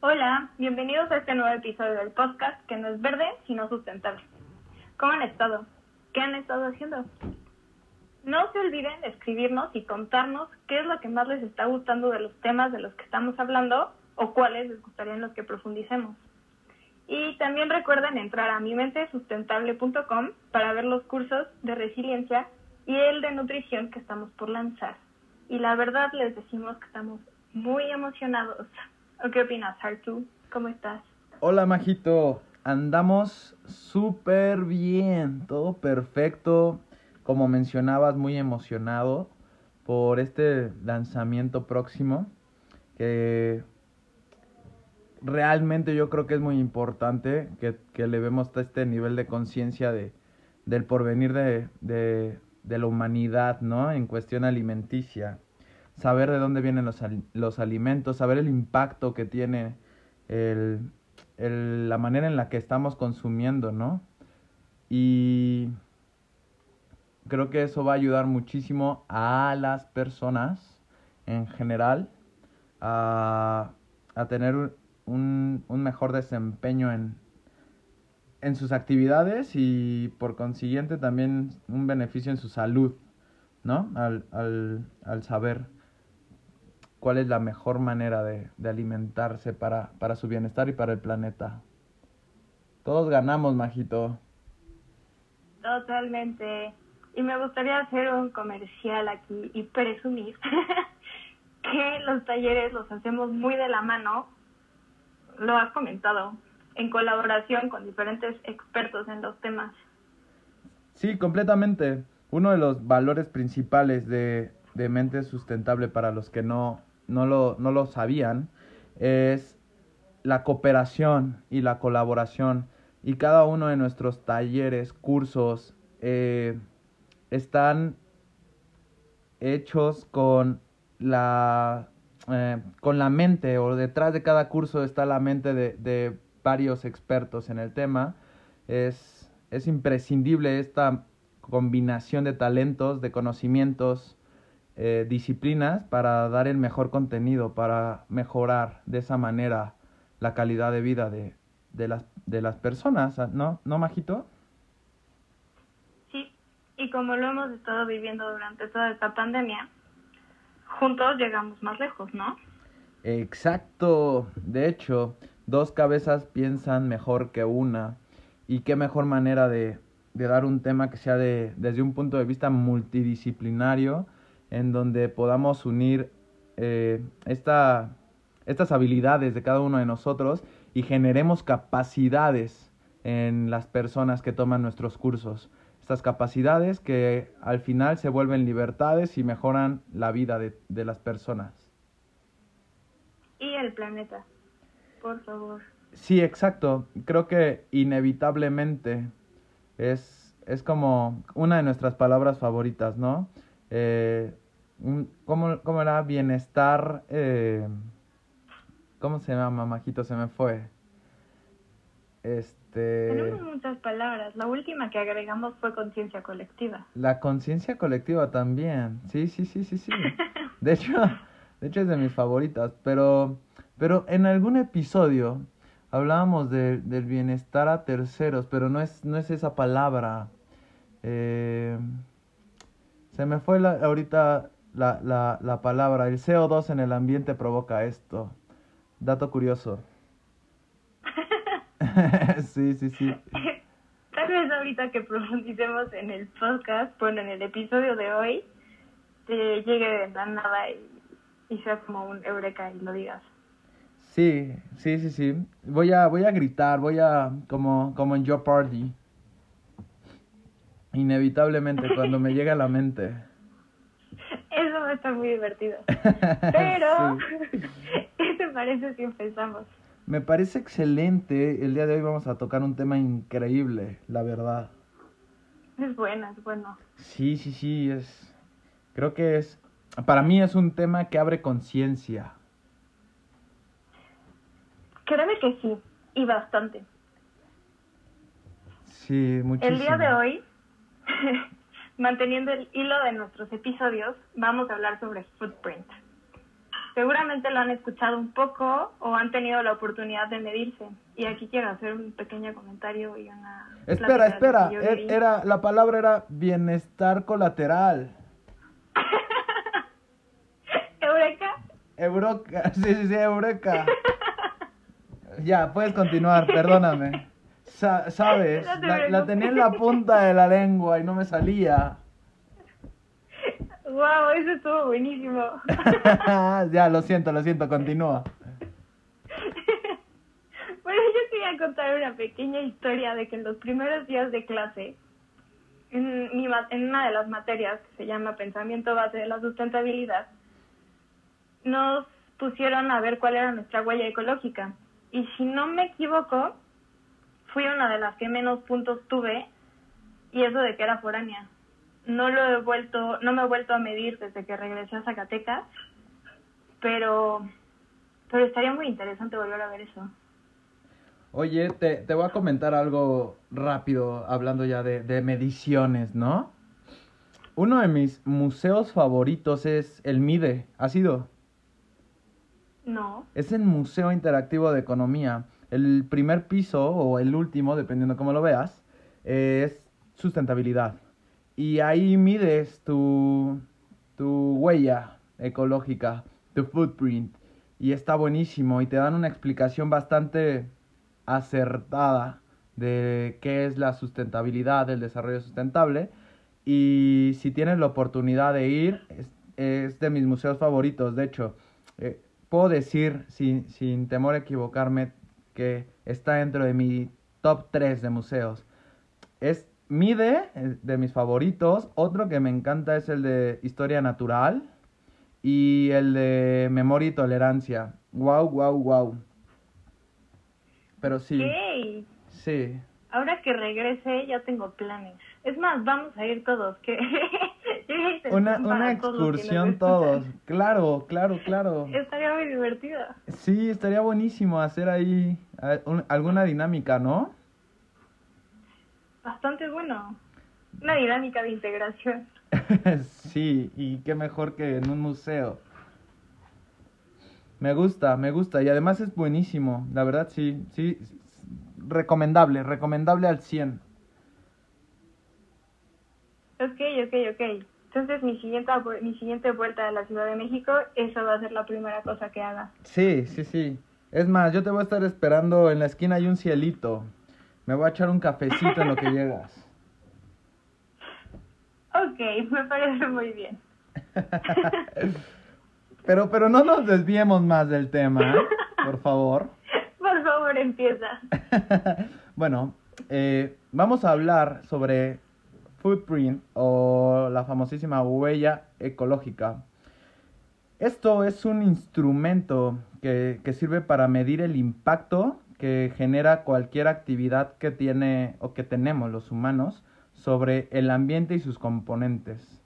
Hola, bienvenidos a este nuevo episodio del podcast que no es verde, sino sustentable. ¿Cómo han estado? ¿Qué han estado haciendo? No se olviden de escribirnos y contarnos qué es lo que más les está gustando de los temas de los que estamos hablando o cuáles les gustarían los que profundicemos. Y también recuerden entrar a mimentesustentable.com para ver los cursos de resiliencia y el de nutrición que estamos por lanzar. Y la verdad les decimos que estamos muy emocionados. ¿O qué opinas, Artu? ¿Cómo estás? Hola, Majito. Andamos súper bien, todo perfecto. Como mencionabas, muy emocionado por este lanzamiento próximo que realmente yo creo que es muy importante que, que le vemos este nivel de conciencia de, del porvenir de, de, de, la humanidad, ¿no? En cuestión alimenticia. Saber de dónde vienen los, los alimentos, saber el impacto que tiene el, el, la manera en la que estamos consumiendo, ¿no? Y creo que eso va a ayudar muchísimo a las personas en general a, a tener un, un mejor desempeño en, en sus actividades y por consiguiente también un beneficio en su salud, ¿no? Al, al, al saber cuál es la mejor manera de, de alimentarse para, para, su bienestar y para el planeta. Todos ganamos, Majito. Totalmente. Y me gustaría hacer un comercial aquí y presumir que los talleres los hacemos muy de la mano lo has comentado, en colaboración con diferentes expertos en los temas. Sí, completamente. Uno de los valores principales de, de Mente Sustentable para los que no, no, lo, no lo sabían es la cooperación y la colaboración. Y cada uno de nuestros talleres, cursos, eh, están hechos con la eh, con la mente o detrás de cada curso está la mente de, de varios expertos en el tema. Es, es, imprescindible esta combinación de talentos, de conocimientos, eh, disciplinas para dar el mejor contenido, para mejorar de esa manera la calidad de vida de, de, las, de las personas, ¿no? ¿No, Majito? Sí, y como lo hemos estado viviendo durante toda esta pandemia, juntos llegamos más lejos, ¿no? Exacto. De hecho, dos cabezas piensan mejor que una. Y qué mejor manera de, de dar un tema que sea de, desde un punto de vista multidisciplinario, en donde podamos unir eh, esta, estas habilidades de cada uno de nosotros y generemos capacidades en las personas que toman nuestros cursos estas capacidades que al final se vuelven libertades y mejoran la vida de, de las personas. Y el planeta, por favor. Sí, exacto. Creo que inevitablemente es, es como una de nuestras palabras favoritas, ¿no? Eh, un, ¿cómo, ¿Cómo era? Bienestar. Eh, ¿Cómo se llama, majito? Se me fue. Este este, Tenemos muchas palabras. La última que agregamos fue conciencia colectiva. La conciencia colectiva también. Sí, sí, sí, sí, sí. De hecho, de hecho es de mis favoritas. Pero, pero en algún episodio hablábamos de, del bienestar a terceros, pero no es, no es esa palabra. Eh, se me fue la, ahorita la, la, la palabra. El CO2 en el ambiente provoca esto. Dato curioso. sí, sí, sí. Tal vez ahorita que profundicemos en el podcast, bueno, en el episodio de hoy, te llegue de la nada y, y sea como un eureka y lo digas. Sí, sí, sí, sí. Voy a, voy a gritar, voy a, como, como en Your Party. Inevitablemente, cuando me llega a la mente. Eso va a estar muy divertido. Pero, sí. ¿qué te parece si empezamos? Me parece excelente. El día de hoy vamos a tocar un tema increíble, la verdad. Es bueno, es bueno. Sí, sí, sí, es. Creo que es. Para mí es un tema que abre conciencia. Créeme que sí, y bastante. Sí, muchísimo. El día de hoy, manteniendo el hilo de nuestros episodios, vamos a hablar sobre footprint. seguramente lo han escuchado un poco o han tenido la oportunidad de medirse. Y aquí quiero hacer un pequeño comentario y una... Espera, espera, er, era, la palabra era bienestar colateral. ¿Eureka? Eureka, sí, sí, sí, Eureka. ya, puedes continuar, perdóname. ¿Sabes? la tenía en la punta de la lengua y no me salía. Wow, eso estuvo buenísimo. ya, lo siento, lo siento, continúa. bueno, yo quería contar una pequeña historia de que en los primeros días de clase, en, mi, en una de las materias que se llama Pensamiento Base de la Sustentabilidad, nos pusieron a ver cuál era nuestra huella ecológica. Y si no me equivoco, fui una de las que menos puntos tuve, y eso de que era foránea no lo he vuelto, no me he vuelto a medir desde que regresé a Zacatecas, pero, pero estaría muy interesante volver a ver eso. Oye, te, te voy a comentar algo rápido, hablando ya de, de mediciones, ¿no? Uno de mis museos favoritos es el MIDE. ¿Ha sido? No. Es el Museo Interactivo de Economía. El primer piso, o el último, dependiendo cómo lo veas, es sustentabilidad y ahí mides tu, tu huella ecológica, tu footprint, y está buenísimo y te dan una explicación bastante acertada de qué es la sustentabilidad, del desarrollo sustentable. Y si tienes la oportunidad de ir, es, de mis museos favoritos. De hecho, eh, puedo decir, sin, sin temor a equivocarme, que está dentro de mi top 3 de museos. Es Mide, de mis favoritos. Otro que me encanta es el de Historia Natural. Y el de Memoria y Tolerancia. Wow, wow, wow. Pero sí. Sí. Ahora que regrese ya tengo planes. Es más, vamos a ir todos. Que una una excursión todos. Claro, claro, claro. Estaría muy divertida. Sí, estaría buenísimo hacer ahí alguna dinámica, ¿no? bastante bueno. Una dinámica de integración. sí, y qué mejor que en un museo. Me gusta, me gusta. Y además es buenísimo. La verdad, sí, sí. Recomendable, recomendable al 100. Ok, ok, ok. Entonces mi siguiente, mi siguiente vuelta a la Ciudad de México, esa va a ser la primera cosa que haga. Sí, sí, sí. Es más, yo te voy a estar esperando en la esquina hay un cielito. Me voy a echar un cafecito en lo que llegas. Ok, me parece muy bien. pero, pero no nos desviemos más del tema, por favor. Por favor, empieza. bueno, eh, vamos a hablar sobre footprint o la famosísima huella ecológica. Esto es un instrumento que, que sirve para medir el impacto que genera cualquier actividad que tiene o que tenemos los humanos sobre el ambiente y sus componentes.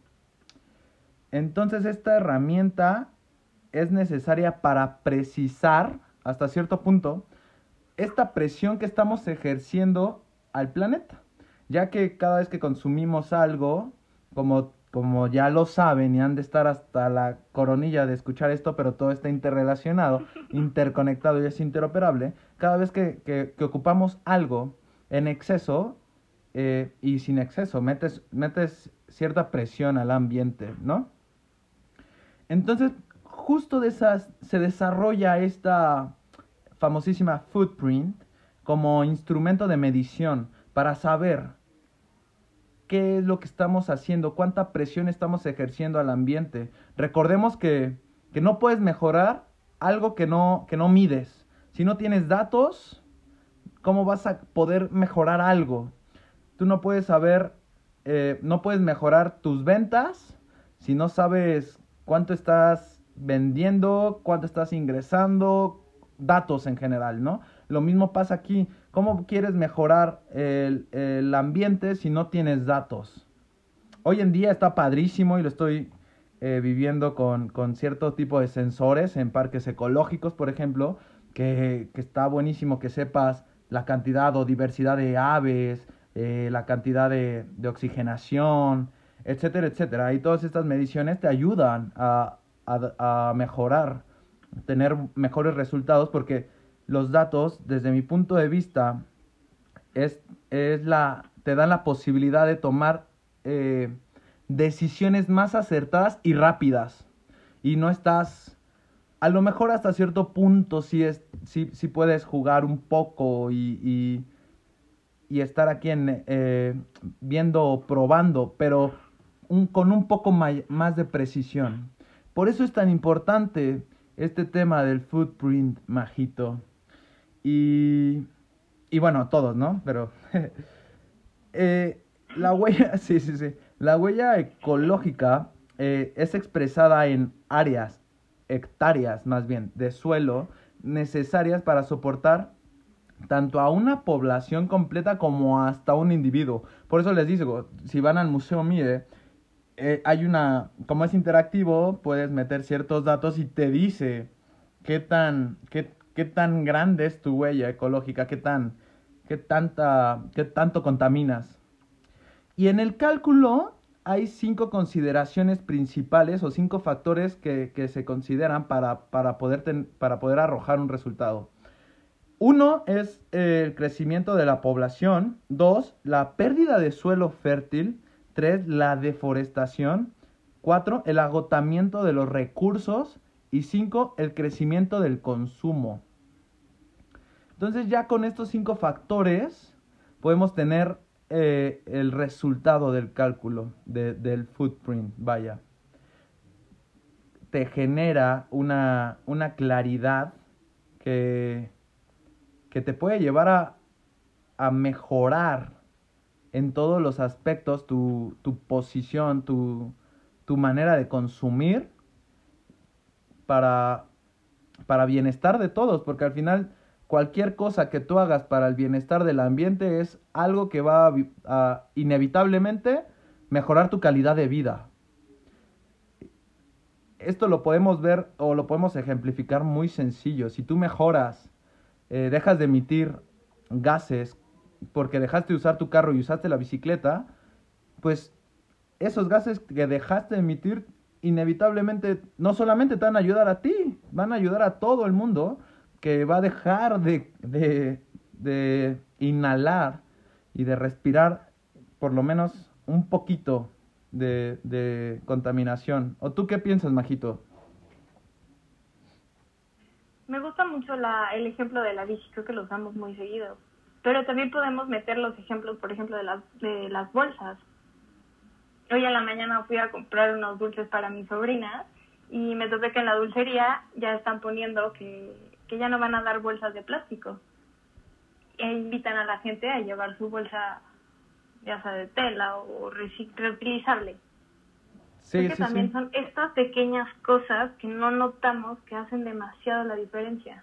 Entonces esta herramienta es necesaria para precisar hasta cierto punto esta presión que estamos ejerciendo al planeta, ya que cada vez que consumimos algo, como como ya lo saben y han de estar hasta la coronilla de escuchar esto, pero todo está interrelacionado, interconectado y es interoperable, cada vez que, ocupamos algo en exceso eh, y sin exceso, metes, metes cierta presión al ambiente, ¿no? Entonces, justo de esas se desarrolla esta famosísima footprint como instrumento de medición para saber qué es lo que estamos haciendo, cuánta presión estamos ejerciendo al ambiente. Recordemos que, no puedes mejorar algo que no, que no mides. Si no tienes datos, ¿cómo vas a poder mejorar algo? Tú no puedes saber, eh, no puedes mejorar tus ventas si no sabes cuánto estás vendiendo, cuánto estás ingresando, datos en general, ¿no? Lo mismo pasa aquí. ¿Cómo quieres mejorar el, ambiente si no tienes datos? Hoy en día está padrísimo y lo estoy eh, viviendo con, cierto tipo de sensores en parques ecológicos, por ejemplo, que, está buenísimo que sepas la cantidad o diversidad de aves, eh, la cantidad de, oxigenación, etcétera, etcétera. Y todas estas mediciones te ayudan a, a mejorar tener mejores resultados porque los datos, desde mi punto de vista, es, es la, te dan la posibilidad de tomar eh, decisiones más acertadas y rápidas. Y no estás, a lo mejor hasta cierto punto si es, si puedes jugar un poco y, y, y estar aquí en, eh, viendo, probando, pero un, con un poco más de precisión. Por eso es tan importante este tema del footprint, majito. Y, y bueno, todos, ¿no? Pero eh, la huella, sí, sí, sí. La huella ecológica eh, es expresada en áreas, hectáreas más bien, de suelo necesarias para soportar tanto a una población completa como hasta un individuo. Por eso les digo, si van al Museo Mide, eh, hay una, como es interactivo, puedes meter ciertos datos y te dice qué tan, qué, qué tan grande es tu huella ecológica, qué tan, qué tanta, qué tanto contaminas. Y en el cálculo hay cinco consideraciones principales o cinco factores que, que se consideran para, para, poder para poder arrojar un resultado. Uno es el crecimiento de la población. Dos, la pérdida de suelo fértil. Tres, la deforestación. Cuatro, el agotamiento de los recursos. Y cinco, el crecimiento del consumo. Entonces ya con estos cinco factores podemos tener eh, el resultado del cálculo del footprint, vaya. Te genera una, una claridad que, que te puede llevar a, a mejorar en todos los aspectos tu, tu posición, tu, tu manera de consumir para, para bienestar de todos, porque al final cualquier cosa que tú hagas para el bienestar del ambiente es algo que va a, inevitablemente mejorar tu calidad de vida. Esto lo podemos ver o lo podemos ejemplificar muy sencillo. Si tú mejoras, eh, dejas de emitir gases porque dejaste de usar tu carro y usaste la bicicleta, pues esos gases que dejaste de emitir inevitablemente no solamente te van a ayudar a ti, van a ayudar a todo el mundo que va a dejar de, de, inhalar y de respirar por lo menos un poquito de, de contaminación. ¿O tú qué piensas, Majito? Me gusta mucho la, el ejemplo de la bici, creo que lo usamos muy seguido. Pero también podemos meter los ejemplos, por ejemplo, de las, de las bolsas. Hoy a la mañana fui a comprar unos dulces para mi sobrina y me topé que en la dulcería ya están poniendo que que ya no van a dar bolsas de plástico. E invitan a la gente a llevar su bolsa, ya sea de tela o reutilizable. Sí, sí, también son estas pequeñas cosas que no notamos que hacen demasiado la diferencia.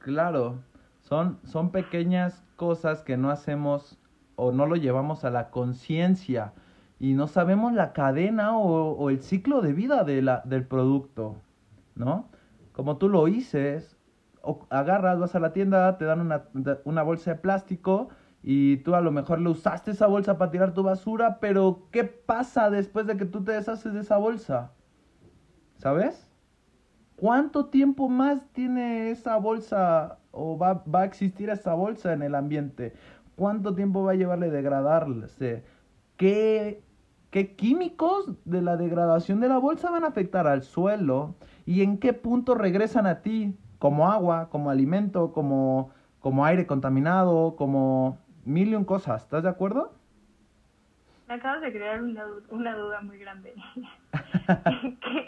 Claro, son, son pequeñas cosas que no hacemos o no lo llevamos a la conciencia y no sabemos la cadena o, el ciclo de vida de la, del producto, ¿no? Como tú lo dices, agarras, vas a la tienda, te dan una, una bolsa de plástico y tú a lo mejor le usaste esa bolsa para tirar tu basura, pero ¿qué pasa después de que tú te deshaces de esa bolsa? ¿Sabes? ¿Cuánto tiempo más tiene esa bolsa o va, va, a existir esa bolsa en el ambiente? ¿Cuánto tiempo va a llevarle degradarse? ¿Qué, ¿Qué químicos de la degradación de la bolsa van a afectar al suelo? ¿Y en qué punto regresan a ti? como agua, como alimento, como, como aire contaminado, como mil y un cosas. ¿Estás de acuerdo? Me acabas de crear una, una duda muy grande. ¿Qué,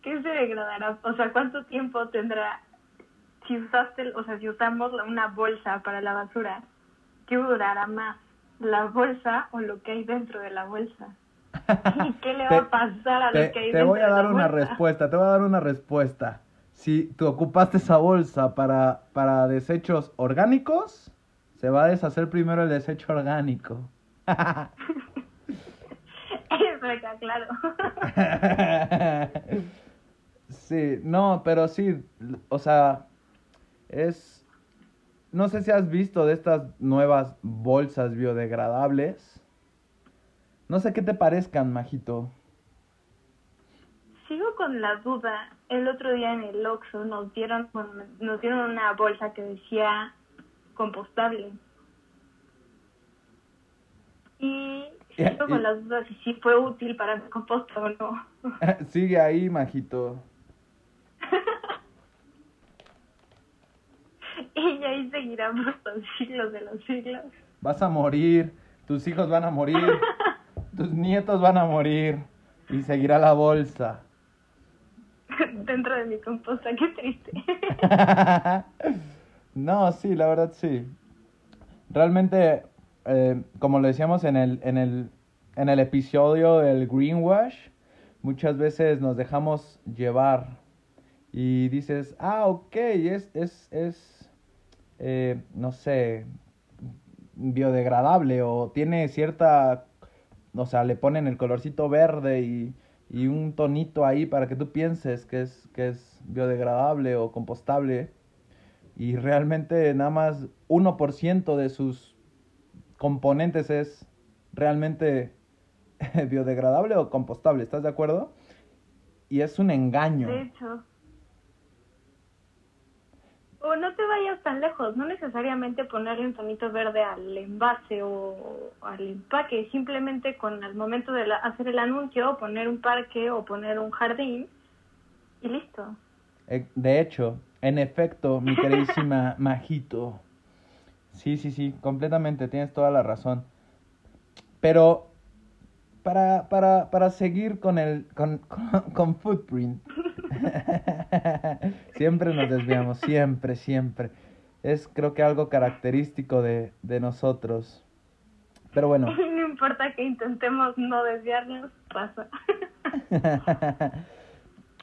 ¿Qué, se degradará? O sea, ¿cuánto tiempo tendrá si usaste, o sea, si usamos una bolsa para la basura? ¿Qué durará más? ¿La bolsa o lo que hay dentro de la bolsa? ¿Y qué le va a pasar a lo que hay dentro de la bolsa? Te voy a dar una respuesta, te voy a dar una respuesta si tú ocupaste esa bolsa para, para desechos orgánicos, se va a deshacer primero el desecho orgánico. Eso está claro. sí, no, pero sí, o sea, es... No sé si has visto de estas nuevas bolsas biodegradables. No sé qué te parezcan, Majito sigo con la duda. El otro día en el Oxxo nos dieron, nos dieron una bolsa que decía compostable. Y Ya, sigo con las dudas si sí fue útil para mi composta o no. Sigue ahí, majito. y ahí seguirá por los siglos de los siglos. Vas a morir, tus hijos van a morir, tus nietos van a morir y seguirá la bolsa. Dentro de mi composta, qué triste. no, sí, la verdad sí. Realmente, eh, como lo decíamos en el, en, el, en el episodio del greenwash, muchas veces nos dejamos llevar y dices, ah, ok, es, es, es eh, no sé, biodegradable o tiene cierta, o sea, le ponen el colorcito verde y, y un tonito ahí para que tú pienses que es, que es biodegradable o compostable y realmente nada más 1% de sus componentes es realmente biodegradable o compostable, ¿estás de acuerdo? Y es un engaño. De hecho. O no te vayas tan lejos, no necesariamente ponerle un tonito verde al envase o al empaque, simplemente con al momento de la- hacer el anuncio, poner un parque o poner un jardín y listo. Eh, De hecho, en efecto, mi queridísima Majito. Sí, sí, sí, completamente, tienes toda la razón. Pero para, para, para seguir con el con, con, con Footprint. siempre nos desviamos, siempre, siempre. Es creo que algo característico de, de nosotros. Pero bueno. no importa que intentemos no desviarnos, pasa.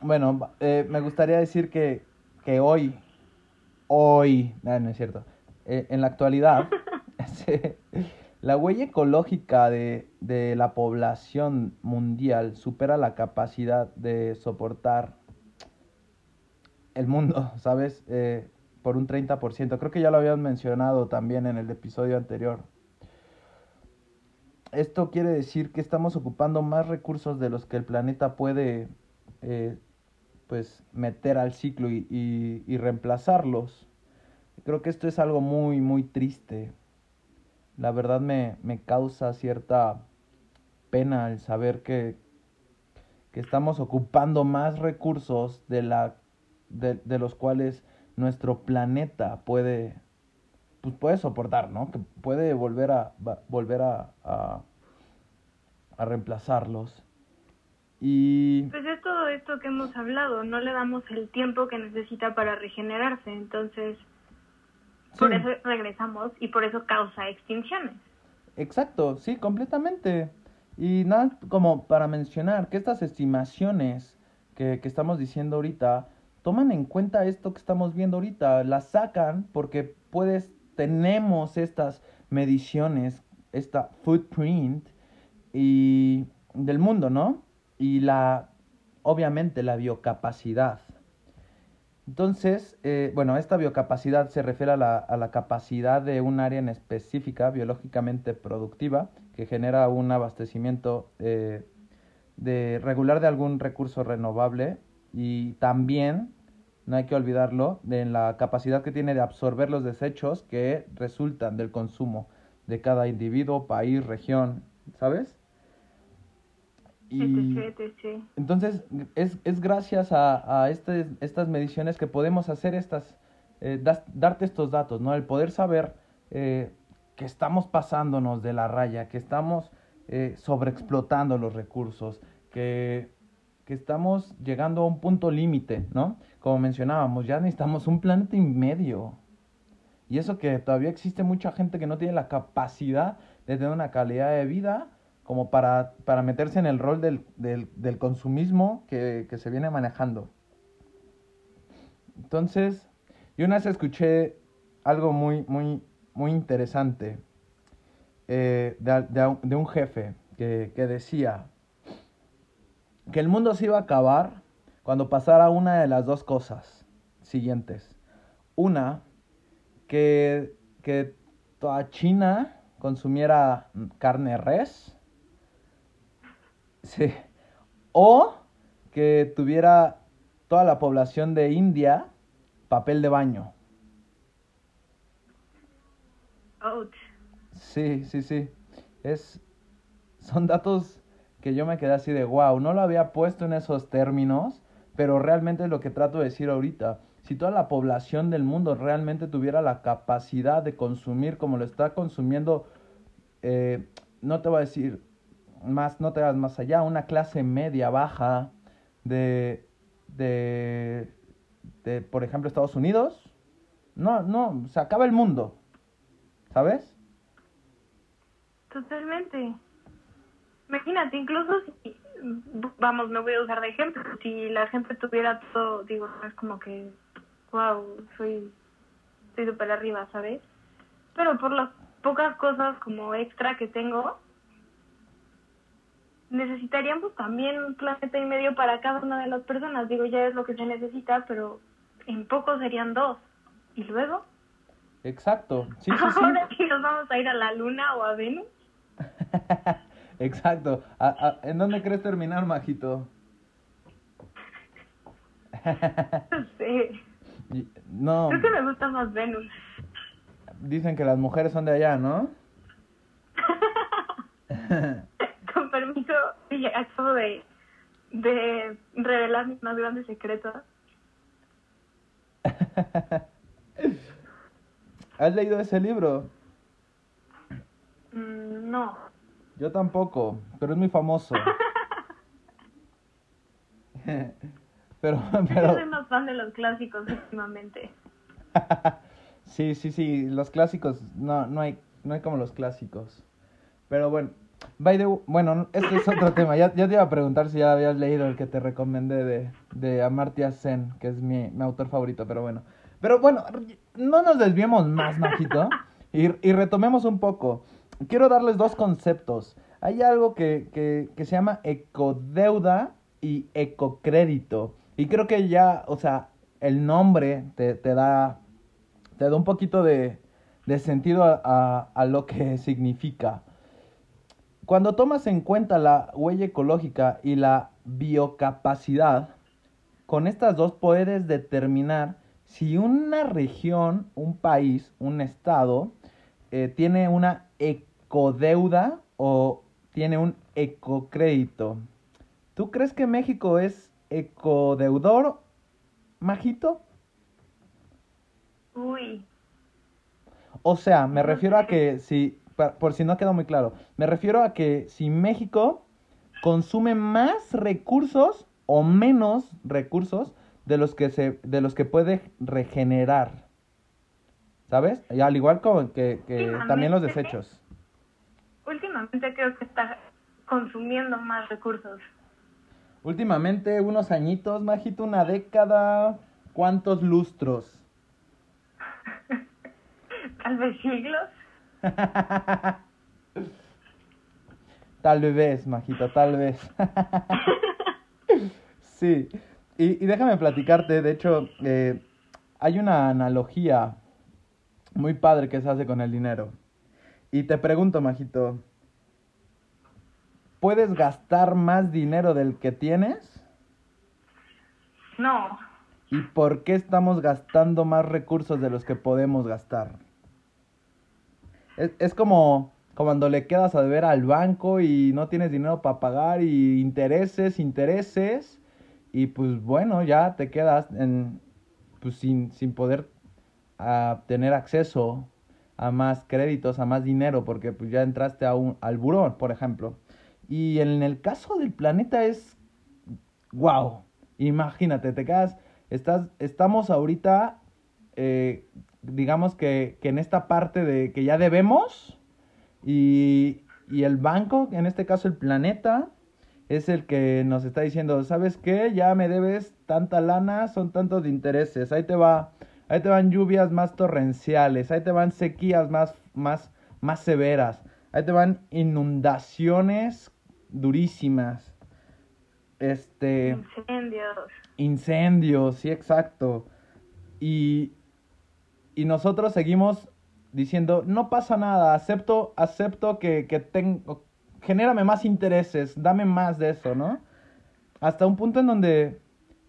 bueno, eh, me gustaría decir que, que hoy, hoy, no, no es cierto, eh, en la actualidad, la huella ecológica de, de la población mundial supera la capacidad de soportar el mundo, ¿sabes? Eh, por un 30%. Creo que ya lo habían mencionado también en el episodio anterior. Esto quiere decir que estamos ocupando más recursos de los que el planeta puede eh, pues meter al ciclo y, y- y reemplazarlos. Creo que esto es algo muy, muy triste. La verdad me, me causa cierta pena el saber que, que estamos ocupando más recursos de, la, de, de los cuales nuestro planeta puede, pues puede soportar, ¿no? Que puede volver a, va- volver a, a, a reemplazarlos. Y Pues es todo esto que hemos hablado, no le damos el tiempo que necesita para regenerarse, entonces por eso regresamos y por eso causa extinciones. Exacto, sí, completamente. Y nada, como para mencionar que estas estimaciones que, que estamos diciendo ahorita toman en cuenta esto que estamos viendo ahorita, las sacan porque puedes, tenemos estas mediciones, esta footprint y del mundo, ¿no? Y la, obviamente, la biocapacidad. Entonces, eh, bueno, esta biocapacidad se refiere a la, a la capacidad de un área en específica biológicamente productiva que genera un abastecimiento eh, de regular de algún recurso renovable y también, no hay que olvidarlo, de la capacidad que tiene de absorber los desechos que resultan del consumo de cada individuo, país, región, ¿sabes? Y... Entonces, es, es gracias a, a este- estas mediciones que podemos hacer estas, eh, das- darte estos datos, ¿no? El poder saber eh, que estamos pasándonos de la raya, que estamos eh, sobreexplotando los recursos, que, estamos llegando a un punto límite, ¿no? Como mencionábamos, ya necesitamos un planeta y medio. Y eso que todavía existe mucha gente que no tiene la capacidad de tener una calidad de vida como para, para meterse en el rol del, del, del consumismo que, que se viene manejando. Entonces, yo una vez escuché algo muy, muy, muy interesante eh, de, de- de un jefe que, que decía que el mundo se iba a acabar cuando pasara una de las dos cosas siguientes. Una, que, que toda China consumiera carne res. Sí. O que tuviera toda la población de India papel de baño. Ouch. Sí, sí, sí. Es, son datos que yo me quedé así de wow, no lo había puesto en esos términos, pero realmente es lo que trato de decir ahorita. Si toda la población del mundo realmente tuviera la capacidad de consumir como lo está consumiendo, eh, no te voy a decir más, no te vas más allá, una clase media baja de, de, de, por ejemplo, Estados Unidos, no, no, se acaba el mundo, ¿sabes? Totalmente. Imagínate, incluso si, vamos, no voy a usar de ejemplo, si la gente tuviera todo, digo, es como que, wow, soy, estoy súper arriba, ¿sabes? Pero por las pocas cosas como extra que tengo, necesitaríamos también un planeta y medio para cada una de las personas. Digo, ya es lo que se necesita, pero en poco serían dos. ¿Y luego? Exacto. Sí, sí, sí. Ahora sí nos vamos a ir a la Luna o a Venus. Exacto. ¿A, a, en dónde crees terminar, Majito? sí. No. Creo que me gusta más Venus. Dicen que las mujeres son de allá, ¿no? Con permiso, acabo de, de revelar mis más grandes secretos. ¿Has leído ese libro? Mm, no. Yo tampoco, pero es muy famoso. pero, pero... Yo soy más fan de los clásicos últimamente. sí, sí, sí, los clásicos, no, no hay, no hay como los clásicos. Pero bueno, by the, bueno, este es otro tema. Ya, ya te iba a preguntar si ya habías leído el que te recomendé de, de Amartya Sen, que es mi, mi autor favorito, pero bueno. Pero bueno, no nos desviemos más, Majito, y, y retomemos un poco. Quiero darles dos conceptos. Hay algo que, que, que se llama ecodeuda y ecocrédito. Y creo que ya, o sea, el nombre te, te da, te da un poquito de, de sentido a, a, lo que significa. Cuando tomas en cuenta la huella ecológica y la biocapacidad, con estas dos puedes determinar si una región, un país, un estado, eh, tiene una ecodeuda o tiene un ecocrédito. ¿Tú crees que México es ecodeudor, Majito? Uy. O sea, me refiero a que si, por si no quedó muy claro, me refiero a que si México consume más recursos o menos recursos de los que se, de los que puede regenerar. ¿Sabes? Y al igual como que, que también los desechos. Últimamente creo que está consumiendo más recursos. Últimamente, unos añitos, Majito, una década, ¿cuántos lustros? Tal vez siglos. tal vez, Majito, tal vez. sí. Y, y, déjame platicarte, de hecho, eh, hay una analogía muy padre que se hace con el dinero. Y te pregunto, Majito, ¿puedes gastar más dinero del que tienes? No. ¿Y por qué estamos gastando más recursos de los que podemos gastar? Es, es como, como cuando le quedas a deber al banco y no tienes dinero para pagar y intereses, intereses y pues bueno, ya te quedas en, pues sin, sin poder a tener acceso a más créditos, a más dinero, porque pues ya entraste a un, al buró, por ejemplo. Y en el caso del planeta es, wow, imagínate, te quedas, estás, estamos ahorita, eh, digamos que, que en esta parte de que ya debemos y, y el banco, en este caso el planeta, es el que nos está diciendo, ¿sabes qué? Ya me debes tanta lana, son tantos de intereses, ahí te va, ahí te van lluvias más torrenciales, ahí te van sequías más, más, más severas, ahí te van inundaciones durísimas, este... Incendios. Incendios, sí, exacto. Y, y nosotros seguimos diciendo, no pasa nada, acepto, acepto que, que tengo, genérame más intereses, dame más de eso, ¿no? hasta un punto en donde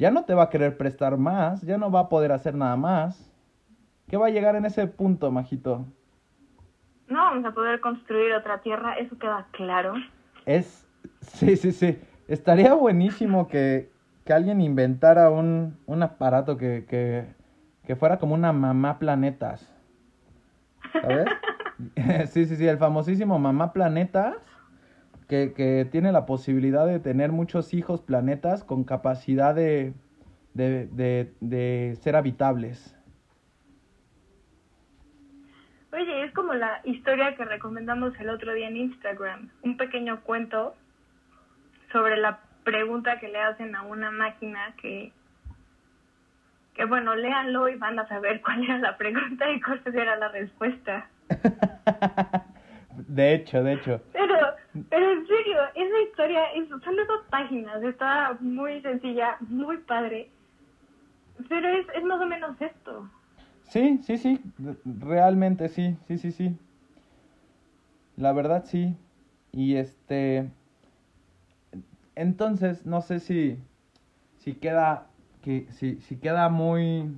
ya no te va a querer prestar más, ya no va a poder hacer nada más. ¿Qué va a llegar en ese punto, Majito? No vamos a poder construir otra tierra, eso queda claro. Es, sí, sí, sí. Estaría buenísimo que, que alguien inventara un, un aparato que, que, que fuera como una mamá planetas. ¿Sabes? sí, sí, sí, el famosísimo mamá planetas, que, que tiene la posibilidad de tener muchos hijos planetas con capacidad de, de, de, de ser habitables. Oye, es como la historia que recomendamos el otro día en Instagram, un pequeño cuento sobre la pregunta que le hacen a una máquina que, que bueno, léanlo y van a saber cuál era la pregunta y cuál era la respuesta. de hecho, de hecho. Pero, pero en serio, esa historia, es, son dos páginas, está muy sencilla, muy padre, pero es, es más o menos esto. Sí, sí, sí, realmente sí, sí, sí, sí. La verdad sí. Y este... Entonces, no sé si, si queda, que, si, si queda muy,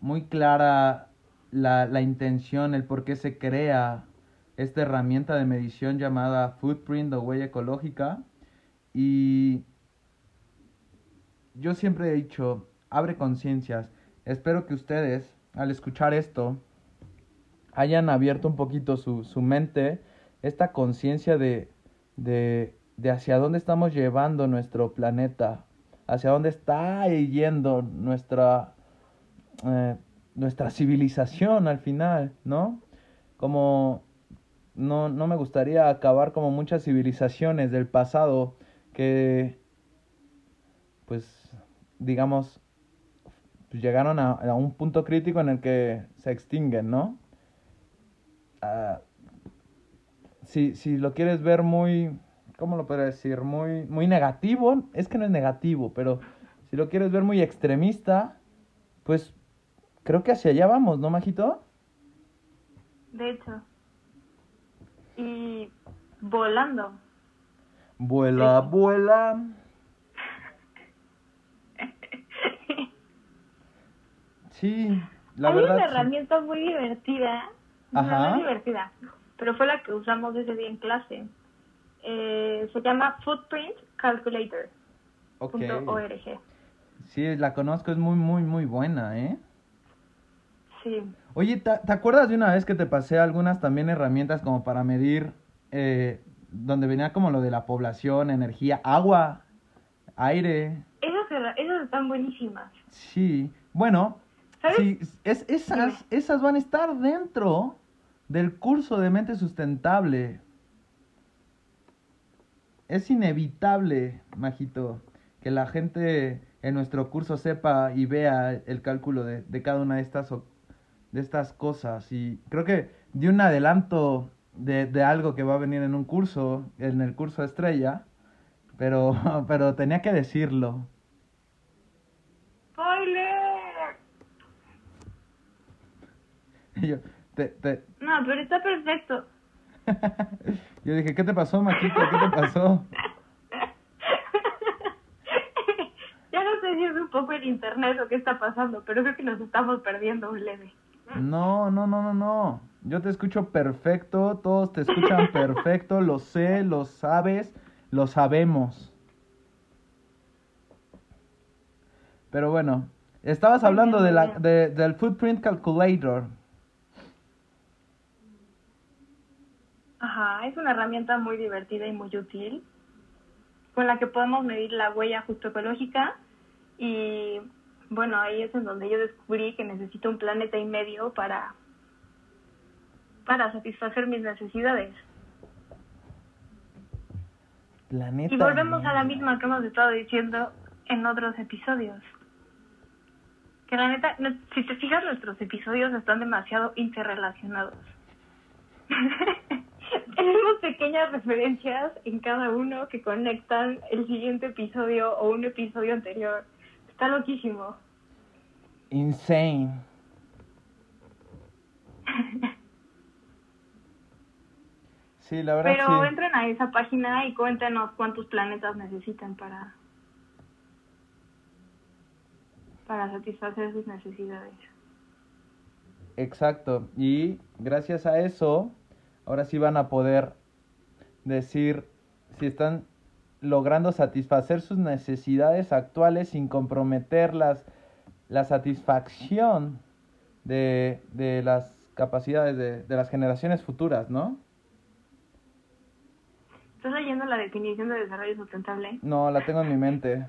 muy clara la, la intención, el por qué se crea esta herramienta de medición llamada Footprint o huella ecológica. Y yo siempre he dicho, abre conciencias. Espero que ustedes, al escuchar esto, hayan abierto un poquito su, su mente, esta conciencia de, de, de hacia dónde estamos llevando nuestro planeta, hacia dónde está yendo nuestra, eh, nuestra civilización al final, ¿no? Como no, no me gustaría acabar como muchas civilizaciones del pasado que, pues, digamos, llegaron a, a, un punto crítico en el que se extinguen, ¿no? Uh, si, si lo quieres ver muy, ¿cómo lo puedo decir? Muy, muy negativo, es que no es negativo, pero si lo quieres ver muy extremista, pues creo que hacia allá vamos, ¿no, Majito? De hecho. Y volando. Vuela, sí. vuela. Sí, la Hay verdad. una sí. herramienta muy divertida. Ajá. Es divertida, pero fue la que usamos ese día en clase. Eh, se llama Footprint Calculator. Ok. Punto .org. Sí, la conozco, es muy, muy, muy buena, ¿eh? Sí. Oye, ¿te, te acuerdas de una vez que te pasé algunas también herramientas como para medir, eh, donde venía como lo de la población, energía, agua, aire? Esas, esas están buenísimas. Sí, bueno, ¿Sabes? sí, es, esas, esas van a estar dentro del curso de mente sustentable. Es inevitable, Majito, que la gente en nuestro curso sepa y vea el cálculo de, de cada una de estas, de estas cosas. Y creo que di un adelanto de, de algo que va a venir en un curso, en el curso estrella, pero, pero tenía que decirlo. ¡Spoiler! Yo, te, te, No, pero está perfecto. yo dije, ¿qué te pasó, Majito? ¿Qué te pasó? ya no sé si es un poco el internet o qué está pasando, pero creo que nos estamos perdiendo un leve. No, no, no, no, no. Yo te escucho perfecto, todos te escuchan perfecto, lo sé, lo sabes, lo sabemos. Pero bueno, estabas hablando de la, de, del Footprint Calculator. Ajá, es una herramienta muy divertida y muy útil con la que podemos medir la huella justo ecológica y bueno, ahí es en donde yo descubrí que necesito un planeta y medio para para satisfacer mis necesidades. Planeta. Y volvemos a la misma que hemos estado diciendo en otros episodios. Que la neta, no- si te fijas, nuestros episodios están demasiado interrelacionados. Tenemos pequeñas referencias en cada uno que conectan el siguiente episodio o un episodio anterior. Está loquísimo. Insane. Sí, la verdad. Pero sí. entren a esa página y cuéntenos cuántos planetas necesitan para para satisfacer sus necesidades. Exacto. Y gracias a eso, ahora sí van a poder decir si están logrando satisfacer sus necesidades actuales sin comprometer las, la satisfacción de, de las capacidades de, de, las generaciones futuras, ¿no? ¿Estás leyendo la definición de desarrollo sustentable? No, la tengo en mi mente.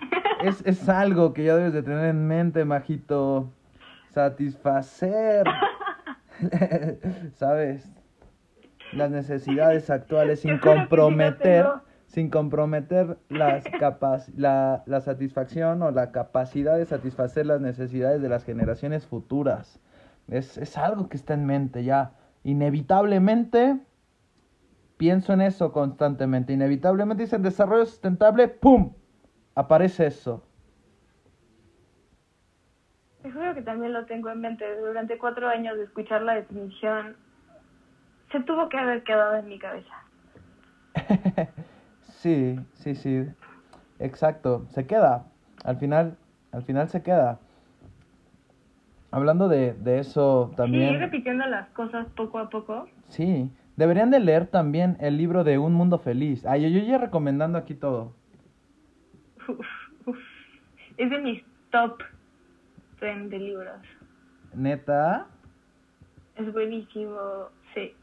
es, es algo que ya debes de tener en mente, majito. Satisfacer. ¿Sabes? Las necesidades actuales sin comprometer sin comprometer las capac la, la satisfacción o la capacidad de satisfacer las necesidades de las generaciones futuras. Es, es algo que está en mente ya. Inevitablemente pienso en eso constantemente. Inevitablemente dicen desarrollo sustentable, ¡pum! Aparece eso. Te juro que también lo tengo en mente. Durante cuatro años de escuchar la definición se tuvo que haber quedado en mi cabeza. sí, sí, sí. Exacto, se queda. Al final, al final se queda. Hablando de, de eso también. Sí, repitiendo las cosas poco a poco. Sí, deberían de leer también el libro de Un Mundo Feliz. Ay, yo, yo ya recomendando aquí todo. Es de mis top 10 de libros. ¿Neta? Es buenísimo, sí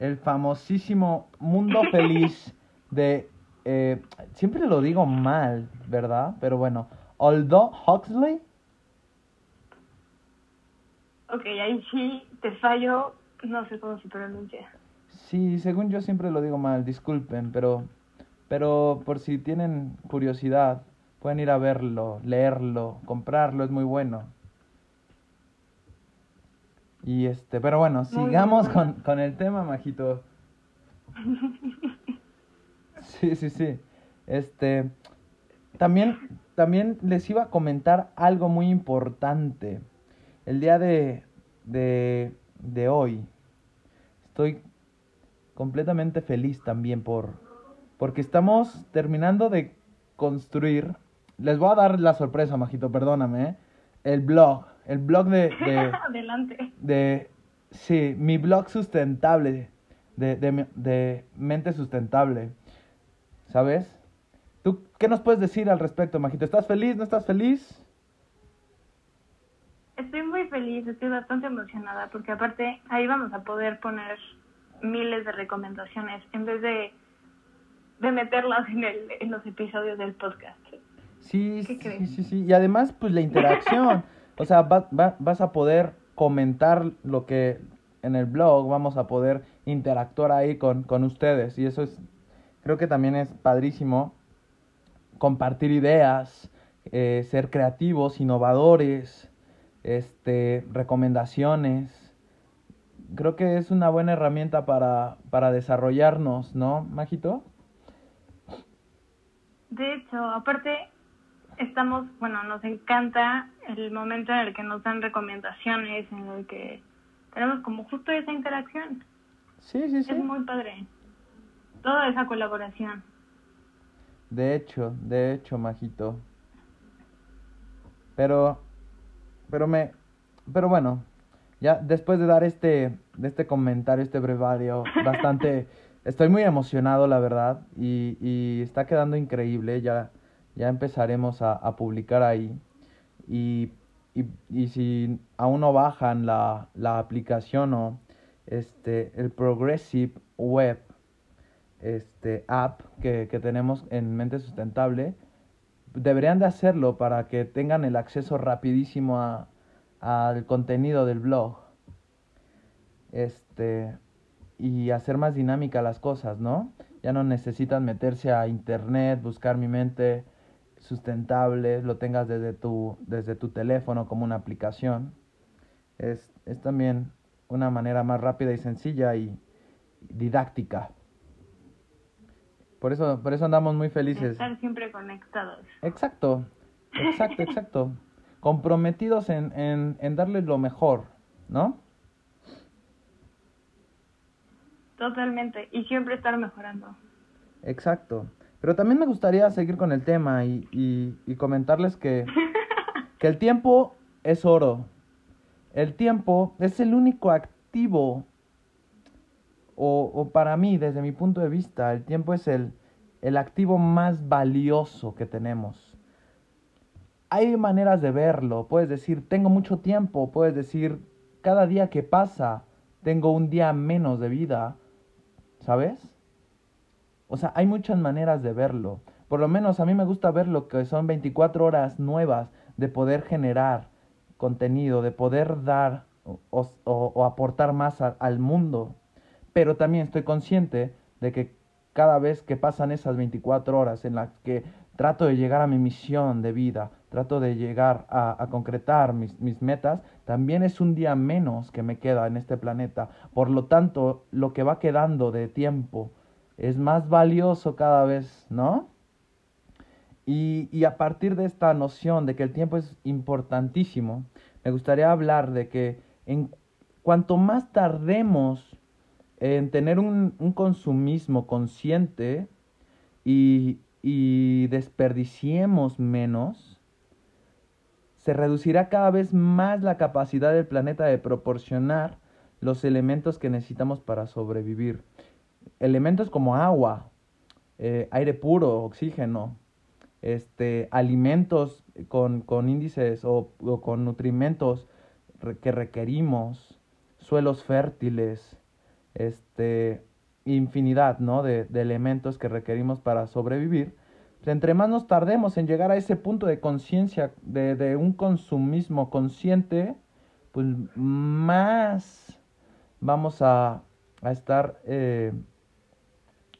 el famosísimo Mundo Feliz de... Eh, siempre lo digo mal, ¿verdad? Pero bueno, Aldous Huxley. Ok, ahí sí te fallo, no sé cómo se pronuncia. Sí, según yo siempre lo digo mal, disculpen, pero, pero por si tienen curiosidad, pueden ir a verlo, leerlo, comprarlo, es muy bueno. Y este, pero bueno, sigamos con, con el tema, Majito. Sí, sí, sí. Este, también, también les iba a comentar algo muy importante. El día de, de, de hoy estoy completamente feliz también por, porque estamos terminando de construir. Les voy a dar la sorpresa, Majito, perdóname. ¿eh? El blog el blog de... Adelante. De, sí, mi blog sustentable, de, de, de mente sustentable, ¿sabes? ¿Tú qué nos puedes decir al respecto, Majito? ¿Estás feliz? ¿No estás feliz? Estoy muy feliz, estoy bastante emocionada porque aparte ahí vamos a poder poner miles de recomendaciones en vez de, de meterlas en, el, en los episodios del podcast. Sí, sí, sí, sí. Y además, pues la interacción. O sea, vas a poder comentar lo que en el blog, vamos a poder interactuar ahí con, con ustedes. Y eso es, creo que también es padrísimo. Compartir ideas, eh, ser creativos, innovadores, este, recomendaciones. Creo que es una buena herramienta para, para desarrollarnos, ¿no, Majito? De hecho, aparte, estamos, bueno, nos encanta el momento en el que nos dan recomendaciones, en el que tenemos como justo esa interacción. Sí, sí, sí. Es muy padre. Toda esa colaboración. De hecho, de hecho, Majito. Pero, pero me, pero bueno, ya después de dar este, de este comentario, este brevario, bastante, estoy muy emocionado, la verdad, y, y está quedando increíble, ya ya empezaremos a, a publicar ahí. Y, y, y, si aún no bajan la, la aplicación o este, el Progressive Web este, app que, que tenemos en Mente Sustentable, deberían de hacerlo para que tengan el acceso rapidísimo a, al contenido del blog. Este, y hacer más dinámica las cosas, ¿no? Ya no necesitan meterse a internet, buscar mi mente, sustentable, lo tengas desde tu, desde tu teléfono como una aplicación. Es, es también una manera más rápida y sencilla y didáctica. Por eso, por eso andamos muy felices. Estar siempre conectados. Exacto, exacto, exacto. Comprometidos en, en, en darles lo mejor, ¿no? Totalmente, y siempre estar mejorando. Exacto. Pero también me gustaría seguir con el tema y, y, y comentarles que, que el tiempo es oro. El tiempo es el único activo, o, o, para mí, desde mi punto de vista, el tiempo es el, el activo más valioso que tenemos. Hay maneras de verlo. Puedes decir, tengo mucho tiempo. Puedes decir, cada día que pasa, tengo un día menos de vida. ¿Sabes? O sea, hay muchas maneras de verlo. Por lo menos a mí me gusta verlo que son 24 horas nuevas de poder generar contenido, de poder dar o, aportar más al mundo. Pero también estoy consciente de que cada vez que pasan esas 24 horas en las que trato de llegar a mi misión de vida, trato de llegar a, a concretar mis, mis, metas, también es un día menos que me queda en este planeta. Por lo tanto, lo que va quedando de tiempo es más valioso cada vez, ¿no? Y, y a partir de esta noción de que el tiempo es importantísimo, me gustaría hablar de que en cuanto más tardemos en tener un, un consumismo consciente y, y, desperdiciemos menos, se reducirá cada vez más la capacidad del planeta de proporcionar los elementos que necesitamos para sobrevivir. Elementos como agua, eh, aire puro, oxígeno, este, alimentos con, con índices o, o, con nutrimentos que requerimos, suelos fértiles, este, infinidad ¿no? de, de elementos que requerimos para sobrevivir, pues entre más nos tardemos en llegar a ese punto de conciencia, de, de, un consumismo consciente, pues más vamos a, a estar eh,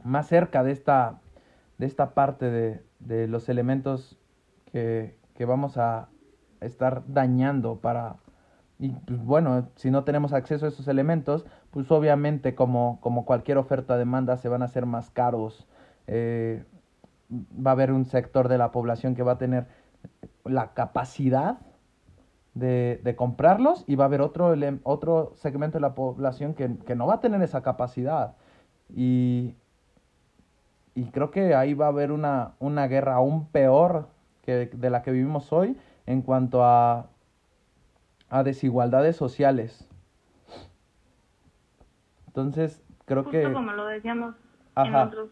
más cerca de esta, de esta parte de, de los elementos que, que, vamos a estar dañando para... Y pues bueno, si no tenemos acceso a esos elementos, pues obviamente como, como cualquier oferta-demanda se van a hacer más caros. Eh, va a haber un sector de la población que va a tener la capacidad de, de comprarlos y va a haber otro, otro segmento de la población que, que no va a tener esa capacidad. Y, y creo que ahí va a haber una, una guerra aún peor que de la que vivimos hoy en cuanto a, a desigualdades sociales. Entonces, creo Justo que... como lo decíamos en otros,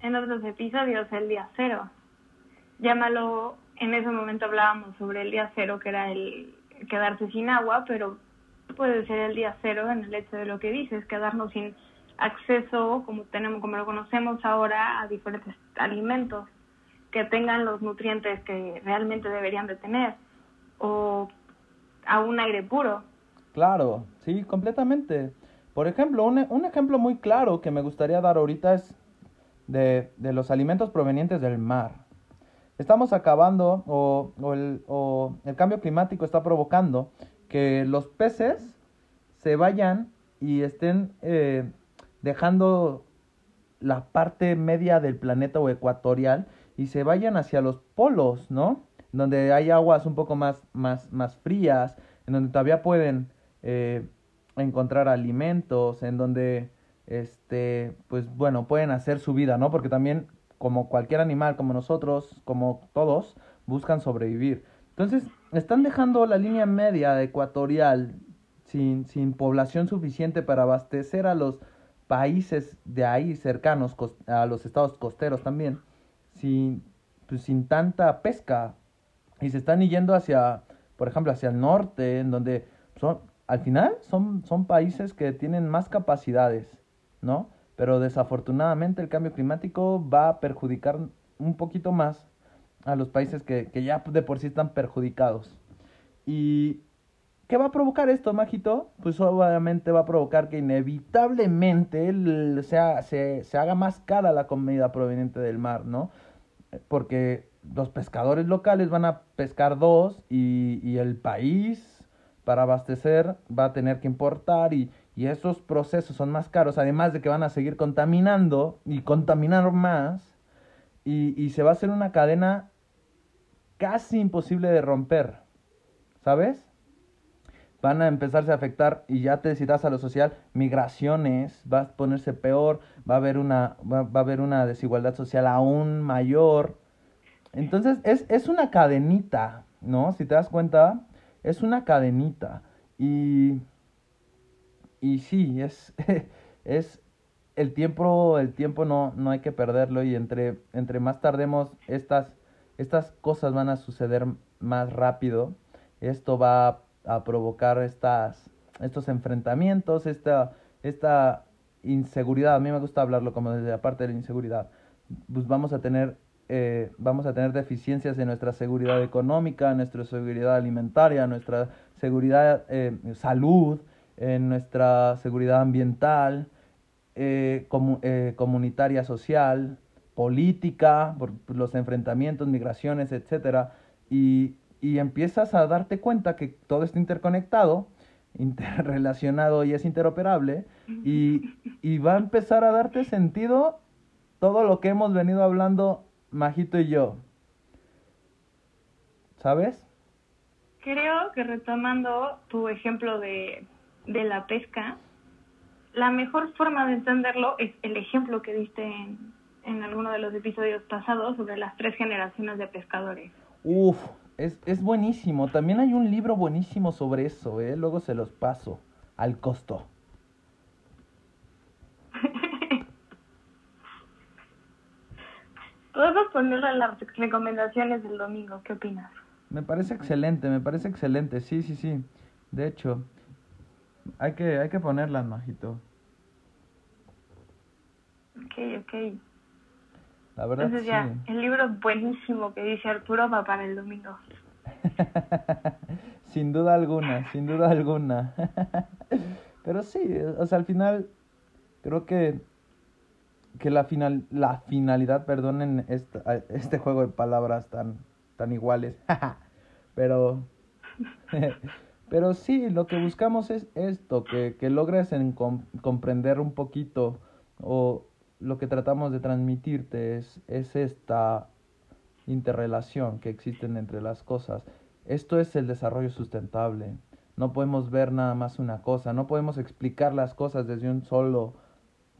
en otros episodios, el día cero. Llámalo, en ese momento hablábamos sobre el día cero, que era el quedarse sin agua, pero puede ser el día cero en el hecho de lo que dices, quedarnos sin acceso, como tenemos, como lo conocemos ahora, a diferentes alimentos que tengan los nutrientes que realmente deberían de tener, o a un aire puro. Claro, sí, completamente. Por ejemplo, un, un ejemplo muy claro que me gustaría dar ahorita es de, de los alimentos provenientes del mar. Estamos acabando, o, o, el, o el cambio climático está provocando que los peces se vayan y estén eh, dejando la parte media del planeta o ecuatorial y se vayan hacia los polos, ¿no? Donde hay aguas un poco más, más, más frías, en donde todavía pueden eh, encontrar alimentos, en donde, este, pues bueno, pueden hacer su vida, ¿no? Porque también, como cualquier animal, como nosotros, como todos, buscan sobrevivir. Entonces, están dejando la línea media ecuatorial sin, sin población suficiente para abastecer a los países de ahí cercanos a los estados costeros también, sin, pues, sin tanta pesca. Y se están yendo hacia, por ejemplo, hacia el norte, en donde son, al final son, son países que tienen más capacidades, ¿no? Pero desafortunadamente el cambio climático va a perjudicar un poquito más a los países que, que ya de por sí están perjudicados. Y ¿Qué va a provocar esto, Majito? Pues obviamente va a provocar que inevitablemente sea, se, se haga más cara la comida proveniente del mar, ¿no? Porque los pescadores locales van a pescar dos y, y el país para abastecer va a tener que importar y, y esos procesos son más caros, además de que van a seguir contaminando y contaminar más y, y se va a hacer una cadena casi imposible de romper, ¿sabes? Van a empezarse a afectar, y ya te citas a lo social, migraciones, va a ponerse peor, va a haber una, va, va a haber una desigualdad social aún mayor. Entonces, es, es una cadenita, ¿no? Si te das cuenta, es una cadenita. Y, y sí, es, es el tiempo, el tiempo no, no hay que perderlo y entre, entre más tardemos, estas, estas cosas van a suceder más rápido. Esto va a, provocar estas, estos enfrentamientos, esta, esta inseguridad. A mí me gusta hablarlo como desde la parte de la inseguridad. Pues vamos a tener eh, vamos a tener deficiencias en nuestra seguridad económica, en nuestra seguridad alimentaria, en nuestra seguridad eh, salud, en nuestra seguridad ambiental, eh, comunitaria social, política, por los enfrentamientos, migraciones, etcétera, y, y empiezas a darte cuenta que todo está interconectado, interrelacionado y es interoperable, y, y va a empezar a darte sentido todo lo que hemos venido hablando Majito y yo. ¿Sabes? Creo que retomando tu ejemplo de, de la pesca, la mejor forma de entenderlo es el ejemplo que diste en, en alguno de los episodios pasados sobre las tres generaciones de pescadores. Uf, es, es buenísimo. También hay un libro buenísimo sobre eso, ¿eh? Luego se los paso al costo. Podemos ponerlo en las recomendaciones del domingo. ¿Qué opinas? Me parece excelente, me parece excelente. Sí, sí, sí. De hecho, hay que, hay que ponerla, Majito. Ok, ok. La verdad Entonces ya, el libro buenísimo que dice Arturo va para el domingo. sin duda alguna, sin duda alguna. Pero sí, o sea, al final creo que que la final la finalidad, perdonen este, este juego de palabras tan tan iguales. Pero pero sí, lo que buscamos es esto, que, que logres en comprender un poquito o lo que tratamos de transmitirte es, es esta interrelación que existen entre las cosas. Esto es el desarrollo sustentable. No podemos ver nada más una cosa, no podemos explicar las cosas desde un solo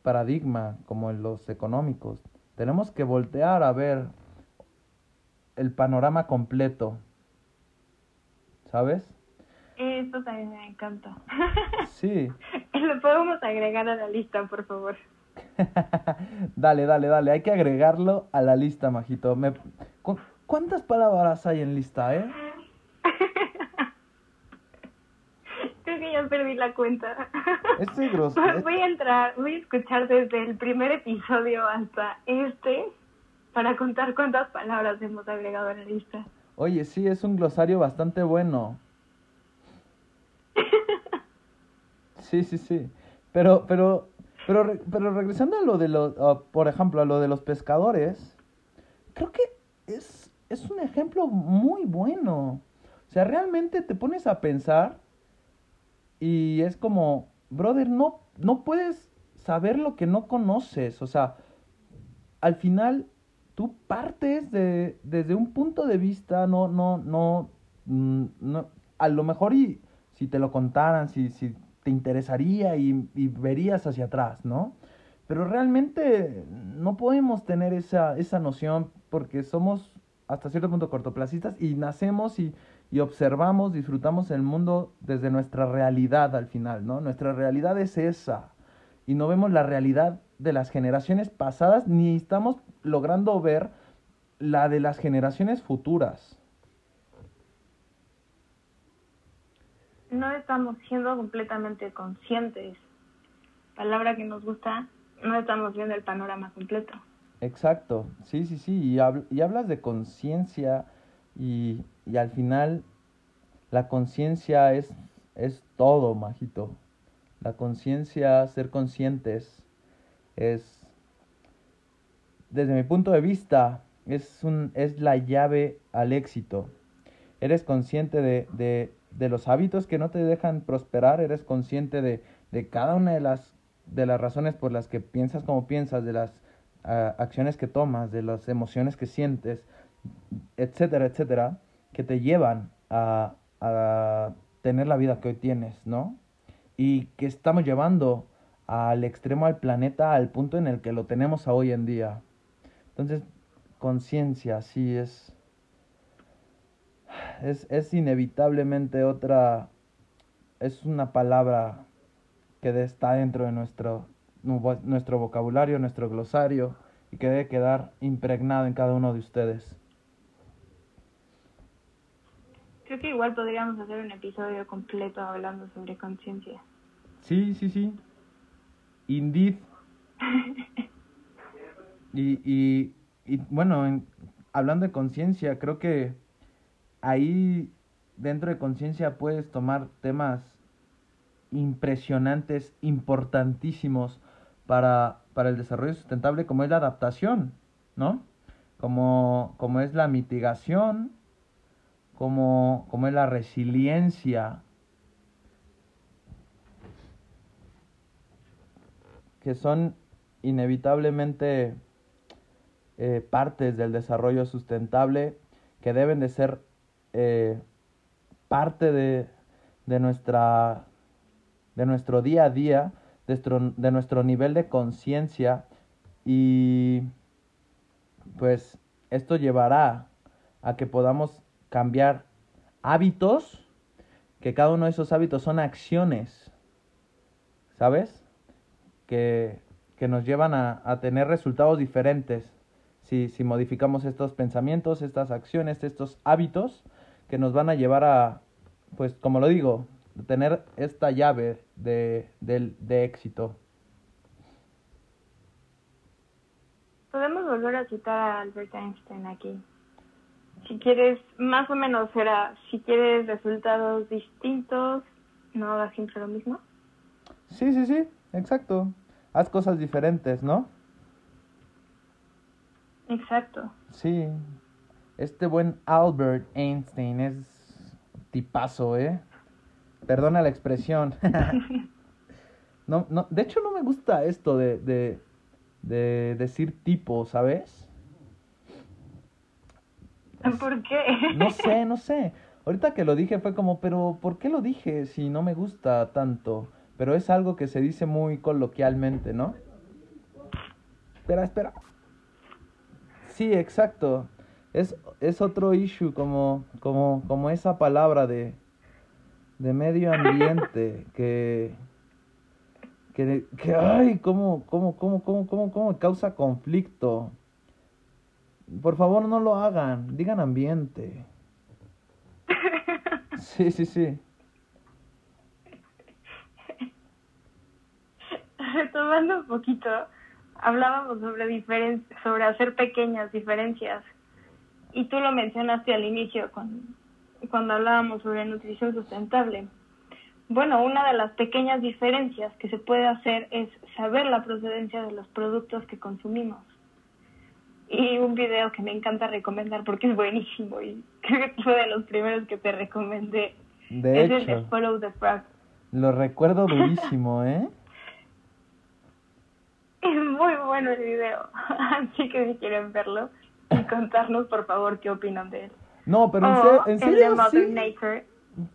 paradigma como en los económicos. Tenemos que voltear a ver el panorama completo. ¿Sabes? Esto también me encanta. Sí. Lo podemos agregar a la lista, por favor. dale, dale, dale. Hay que agregarlo a la lista, Majito. Me... ¿Cuántas palabras hay en lista, eh? Creo que ya perdí la cuenta. Estoy grosso. Voy a entrar, voy a escuchar desde el primer episodio hasta este para contar cuántas palabras hemos agregado a la lista. Oye, sí, es un glosario bastante bueno. Sí, sí, sí. Pero, pero, pero, pero regresando a lo de los, por ejemplo, a lo de los pescadores, creo que es, es un ejemplo muy bueno. O sea, realmente te pones a pensar y es como, brother, no, no puedes saber lo que no conoces. O sea, al final tú partes de, desde un punto de vista, no, no, no, mm, no, a lo mejor y si te lo contaran, si, si te interesaría y, y verías hacia atrás, ¿no? Pero realmente no podemos tener esa, esa noción porque somos hasta cierto punto cortoplacistas y nacemos y, y observamos, disfrutamos el mundo desde nuestra realidad al final, ¿no? Nuestra realidad es esa y no vemos la realidad de las generaciones pasadas ni estamos logrando ver la de las generaciones futuras. No estamos siendo completamente conscientes. Palabra que nos gusta, no estamos viendo el panorama completo. Exacto, sí, sí, sí, y, y hablas de conciencia y, y, al final la conciencia es, es todo, majito. La conciencia, ser conscientes, es, desde mi punto de vista, es, un, es la llave al éxito. Eres consciente de, de, de los hábitos que no te dejan prosperar, eres consciente de, de cada una de las, de las razones por las que piensas como piensas, de las uh, acciones que tomas, de las emociones que sientes, etcétera, etcétera, que te llevan a, a tener la vida que hoy tienes, ¿no? Y que estamos llevando al extremo al planeta al punto en el que lo tenemos hoy en día. Entonces, conciencia, sí, es, es, es inevitablemente otra, es una palabra que está dentro de nuestro, nuestro vocabulario, nuestro glosario, y que debe quedar impregnado en cada uno de ustedes. Creo que igual podríamos hacer un episodio completo hablando sobre conciencia. Sí, sí, sí. Indeed. y, y, y bueno, hablando de conciencia, creo que ahí dentro de conciencia puedes tomar temas impresionantes, importantísimos para, para el desarrollo sustentable, como es la adaptación, ¿no? Como, como es la mitigación, como, como es la resiliencia, que son inevitablemente eh, partes del desarrollo sustentable que deben de ser eh, parte de, de, nuestra, de nuestro día a día, de nuestro, de nuestro nivel de conciencia y pues esto llevará a que podamos cambiar hábitos, que cada uno de esos hábitos son acciones, ¿sabes? Que, que nos llevan a, a, tener resultados diferentes si, si modificamos estos pensamientos, estas acciones, estos hábitos que nos van a llevar a, pues como lo digo, tener esta llave de, de, de éxito. Podemos volver a citar a Albert Einstein aquí. Si quieres, más o menos era, si quieres resultados distintos, no hagas siempre lo mismo. Sí, sí, sí, exacto. Haz cosas diferentes, ¿no? Exacto. Sí. Este buen Albert Einstein es tipazo, ¿eh? Perdona la expresión. no, no, de hecho no me gusta esto de, de, de decir tipo, ¿sabes? ¿Por qué? No sé, no sé. Ahorita que lo dije fue como, pero ¿por qué lo dije si no me gusta tanto? Pero es algo que se dice muy coloquialmente, ¿no? Espera, espera. Sí, exacto. Es, es otro issue como, como, como esa palabra de, de medio ambiente que, que, que ay, cómo, cómo, cómo, cómo, cómo, cómo causa conflicto. Por favor, no lo hagan, digan ambiente. Sí, sí, sí. Retomando un poquito, hablábamos sobre diferen sobre hacer pequeñas diferencias. Y tú lo mencionaste al inicio cuando, cuando hablábamos sobre nutrición sustentable. Bueno, una de las pequeñas diferencias que se puede hacer es saber la procedencia de los productos que consumimos. Y un video que me encanta recomendar porque es buenísimo y creo que fue de los primeros que te recomendé. De es hecho, el de Follow the Frog. lo recuerdo durísimo, ¿eh? Es muy bueno el video, así que si quieren verlo y contarnos por favor qué opinan de él. No, pero en, O serio, en sí. Nature.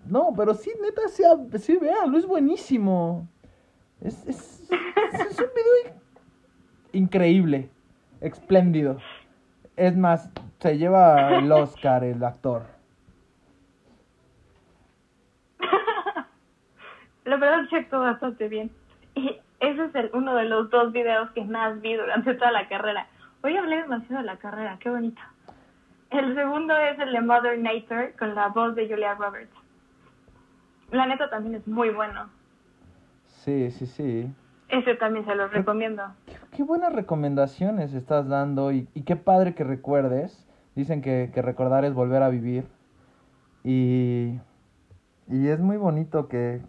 No, pero sí, neta, sí, sí véanlo, es buenísimo. Es, es, es un video increíble, espléndido. Es más, se lleva el Oscar el actor. La verdad que actuó bastante bien. Y ese es el, uno de los dos videos que más vi durante toda la carrera. Hoy hablé demasiado de la carrera, qué bonito. El segundo es el de Mother Nature con la voz de Julia Roberts. La neta también es muy bueno. Sí, sí, sí. Ese también se los recomiendo. Qué, qué buenas recomendaciones estás dando y, y qué padre que recuerdes. Dicen que, que recordar es volver a vivir. Y, y es muy bonito que,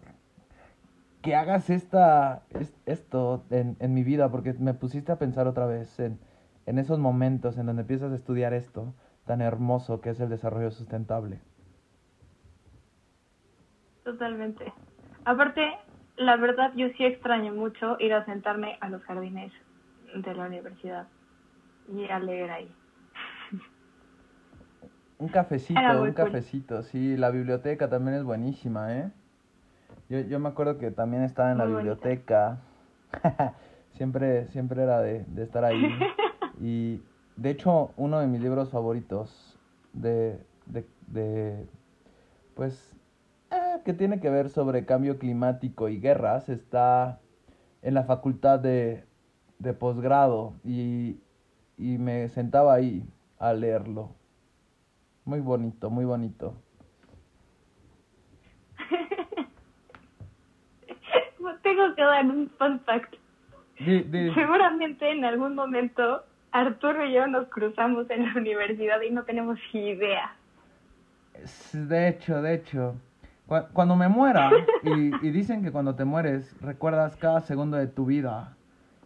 que hagas esta, es- esto en, en mi vida, porque me pusiste a pensar otra vez en, en esos momentos en donde empiezas a estudiar esto tan hermoso que es el desarrollo sustentable. Totalmente. Aparte, la verdad yo sí extraño mucho ir a sentarme a los jardines de la universidad y a leer ahí. Un cafecito, un cool. cafecito, sí, la biblioteca también es buenísima, ¿eh? Yo, yo me acuerdo que también estaba en la bonita. biblioteca. siempre, siempre era de, de estar ahí. Y de hecho, uno de mis libros favoritos de, de, de pues, eh, que tiene que ver sobre cambio climático y guerras, está en la facultad de, de posgrado y, y me sentaba ahí a leerlo. Muy bonito, muy bonito. Tengo que dar un fun fact. Seguramente en algún momento Arturo y yo nos cruzamos en la universidad y no tenemos idea. De hecho, de hecho, cua- cuando me muera, y, y dicen que cuando te mueres recuerdas cada segundo de tu vida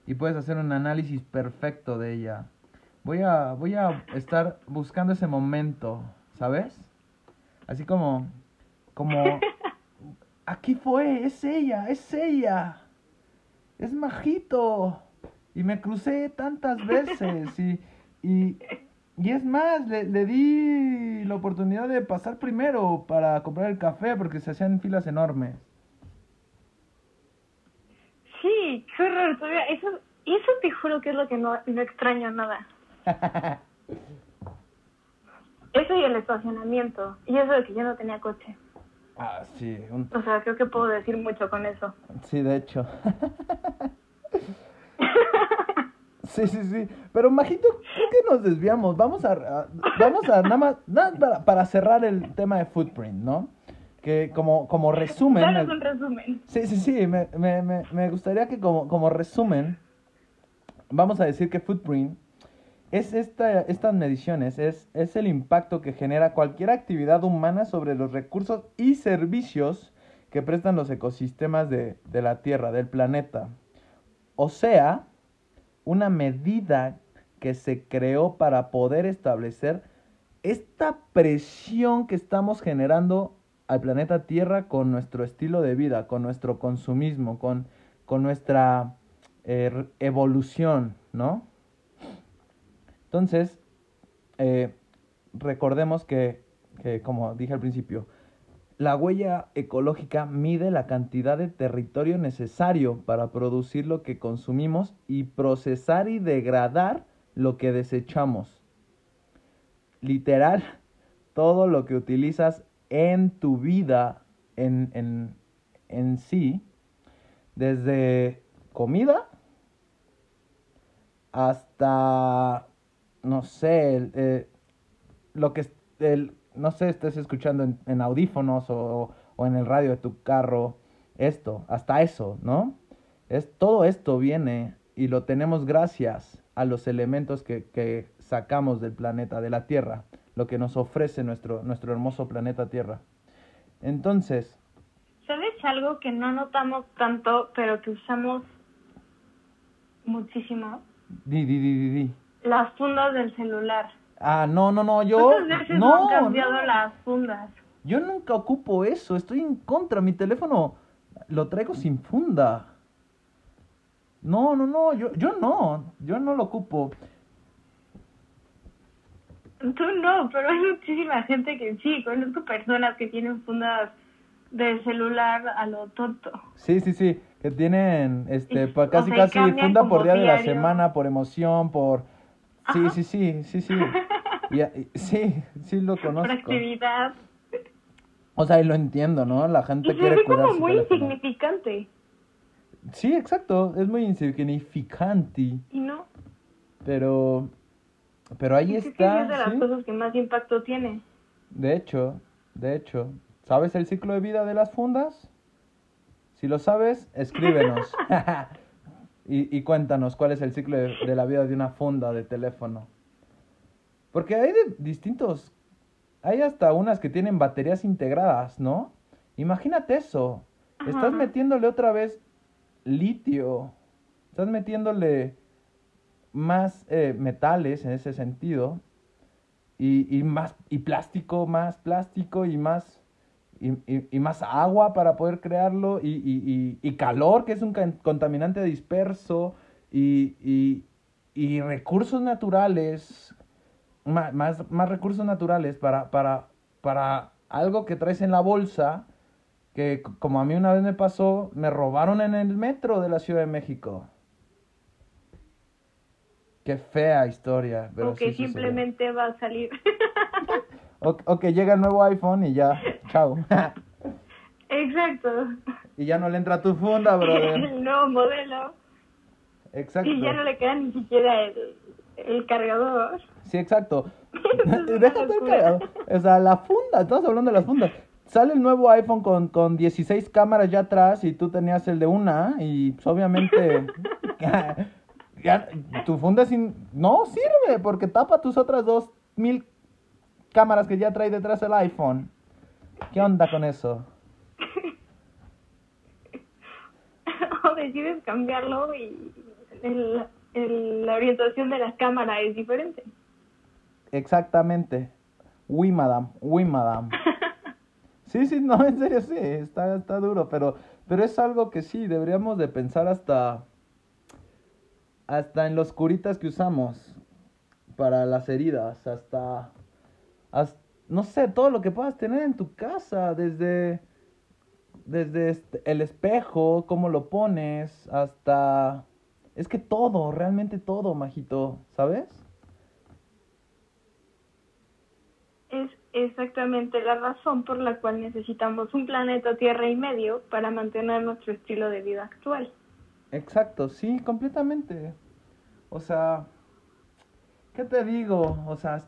y puedes hacer un análisis perfecto de ella. Voy a, voy a estar buscando ese momento, ¿sabes? Así como, como, aquí fue, es ella, es ella, es Majito. Y me crucé tantas veces y, y, y es más, le, le di la oportunidad de pasar primero para comprar el café porque se hacían filas enormes. Sí, qué horror. todavía Eso, eso te juro que es lo que no, no extraño nada. Eso y el estacionamiento. Y eso de que yo no tenía coche. ah, sí, un- O sea, creo que puedo decir mucho con eso. sí, de hecho. Sí, sí, sí. Pero Majito, creo que nos desviamos. Vamos a, a- vamos a nada más, nada para, para cerrar el tema de Footprint, ¿no? Que como, como resumen. Un resumen. Sí, sí, sí, me, me, me, me gustaría que como, como resumen, vamos a decir que Footprint es esta, estas mediciones, es, es el impacto que genera cualquier actividad humana sobre los recursos y servicios que prestan los ecosistemas de, de la Tierra, del planeta. O sea, una medida que se creó para poder establecer esta presión que estamos generando al planeta Tierra con nuestro estilo de vida, con nuestro consumismo, con, con nuestra eh, evolución, ¿no? Entonces, eh, recordemos que, que, como dije al principio, la huella ecológica mide la cantidad de territorio necesario para producir lo que consumimos y procesar y degradar lo que desechamos. Literal, todo lo que utilizas en tu vida en, en, en sí, desde comida hasta, no sé, eh, lo que, el, no sé, estés escuchando en, en audífonos o, o en el radio de tu carro, esto, hasta eso, ¿no? Es, todo esto viene y lo tenemos gracias a los elementos que, que sacamos del planeta, de la Tierra, lo que nos ofrece nuestro, nuestro hermoso planeta Tierra. Entonces, ¿Sabes algo que no notamos tanto, pero que usamos muchísimo? di, di, di, di, di. Las fundas del celular. Ah, no, no, no, yo, ¿Cuántas veces no, han cambiado no. las fundas? Yo nunca ocupo eso, estoy en contra. Mi teléfono lo traigo sin funda. No, no, no, yo, yo no, yo no lo ocupo. Tú no, pero hay muchísima gente que sí. Conozco personas que tienen fundas del celular a lo tonto. Sí, sí, sí, que tienen, este, Y- pa- o casi, sea, casi funda por día de la semana, por emoción, por... Sí, sí, sí, sí, sí. Y, y- sí, sí lo conozco. O sea, y lo entiendo, ¿no? La Y gente se quiere como su muy insignificante. Sí, exacto, es muy insignificante, ¿Y no? pero... Pero ahí Es que es de está, las ¿sí? cosas que más impacto tiene. De hecho, de hecho, ¿sabes el ciclo de vida de las fundas? Si lo sabes, escríbenos. y, y cuéntanos cuál es el ciclo de, de la vida de una funda de teléfono. Porque hay de distintos... Hay hasta unas que tienen baterías integradas, ¿no? Imagínate eso. Estás metiéndole otra vez litio. Estás metiéndole más eh, metales en ese sentido y, y más y plástico, más plástico y más y, y- y más agua para poder crearlo y, y- y- y calor que es un contaminante disperso y, y- y recursos naturales ma- más, más recursos naturales para, para, para algo que traes en la bolsa, que como a mí una vez me pasó, me robaron en el metro de la Ciudad de México. Qué fea historia, pero o que sí simplemente va a salir. O, o que llega el nuevo iPhone y ya, chao. Exacto. y ya no le entra tu funda, brother. El nuevo modelo. Exacto. Y ya no le queda ni siquiera el, el cargador. Sí, exacto. Déjate el cagado. O sea, la funda, estamos hablando de las fundas. Sale el nuevo iPhone con, con 16 cámaras ya atrás y tú tenías el de una y pues, obviamente ya, tu funda sin, no sirve porque tapa tus otras dos mil cámaras que ya trae detrás el iPhone. ¿Qué onda con eso? o decides cambiarlo y el- el- la orientación de la cámara es diferente. Exactamente. Oui, madame. Oui, madame. Sí, sí, no, en serio, sí, está, está duro, pero, pero es algo que sí, deberíamos de pensar hasta, hasta en los curitas que usamos para las heridas, hasta, hasta, no sé, todo lo que puedas tener en tu casa, desde, desde este- el espejo, cómo lo pones, hasta, es que todo, realmente todo, majito, ¿sabes? Es exactamente la razón por la cual necesitamos un planeta Tierra y medio para mantener nuestro estilo de vida actual. Exacto, sí, completamente. O sea, ¿qué te digo? O sea,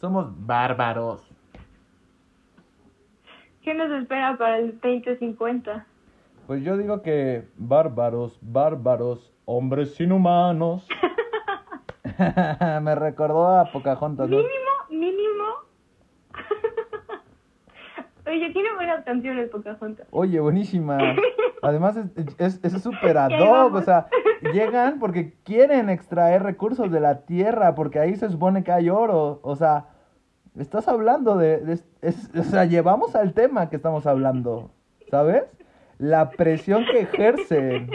somos bárbaros. ¿Qué nos espera para el 2050? Pues yo digo que bárbaros, bárbaros, hombres inhumanos. Me recordó a Pocahontas, ¿no? Mínimo, mínimo. Oye, tiene buenas canciones Pocahontas. Oye, buenísima. Además es es es súper ad hoc, o sea, llegan porque quieren extraer recursos de la tierra, porque ahí se supone que hay oro, o sea, estás hablando de, de- es- o sea, llevamos al tema que estamos hablando, ¿sabes? La presión que ejercen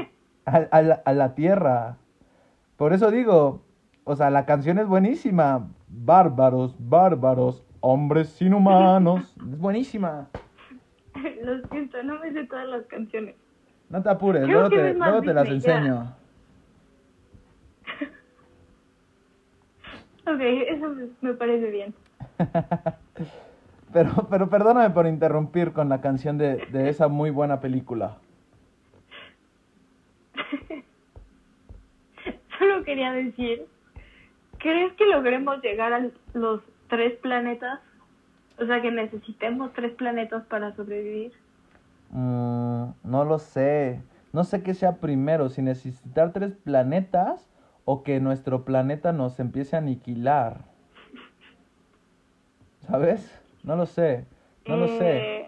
a, a la, a la tierra. Por eso digo, o sea, la canción es buenísima. Bárbaros, bárbaros, hombres inhumanos. Es buenísima. Lo siento, no me sé todas las canciones. No te apures, Creo luego te, luego te las enseño. Ok, eso me, me parece bien. Pero, pero perdóname por interrumpir con la canción de, de esa muy buena película. Solo quería decir, ¿crees que logremos llegar a los tres planetas? O sea, que necesitemos tres planetas para sobrevivir. Mm, no lo sé. No sé qué sea primero, si necesitar tres planetas o que nuestro planeta nos empiece a aniquilar. ¿Sabes? No lo sé. No lo sé. Eh,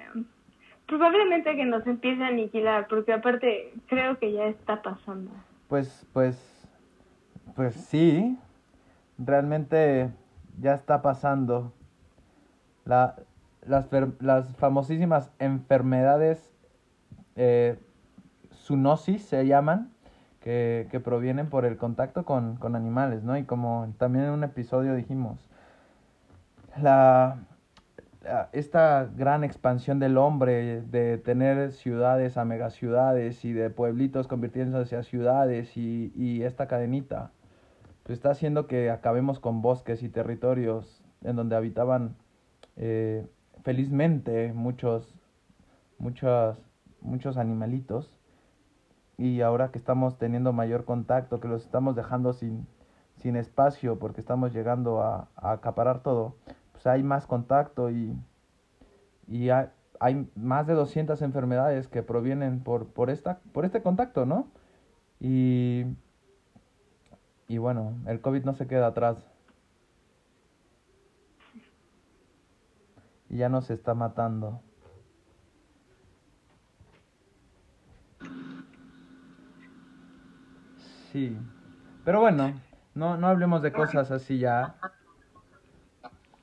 Probablemente que nos empiece a aniquilar, porque aparte creo que ya está pasando. Pues, pues, pues sí. Realmente ya está pasando. La, las, las famosísimas enfermedades eh, zoonosis se llaman, que, que provienen por el contacto con, con animales, ¿no? Y como también en un episodio dijimos, la, la- esta gran expansión del hombre, de tener ciudades a megaciudades y de pueblitos convirtiéndose a ciudades y, y esta cadenita, pues está haciendo que acabemos con bosques y territorios en donde habitaban eh, felizmente muchos, muchos, muchos animalitos y ahora que estamos teniendo mayor contacto, que los estamos dejando sin, sin espacio porque estamos llegando a, a acaparar todo, pues hay más contacto y, y hay, hay más de 200 enfermedades que provienen por, por, esta, por este contacto, ¿no? Y, y bueno, el COVID no se queda atrás. Y ya nos está matando. Sí. Pero bueno, no, no hablemos de cosas así ya.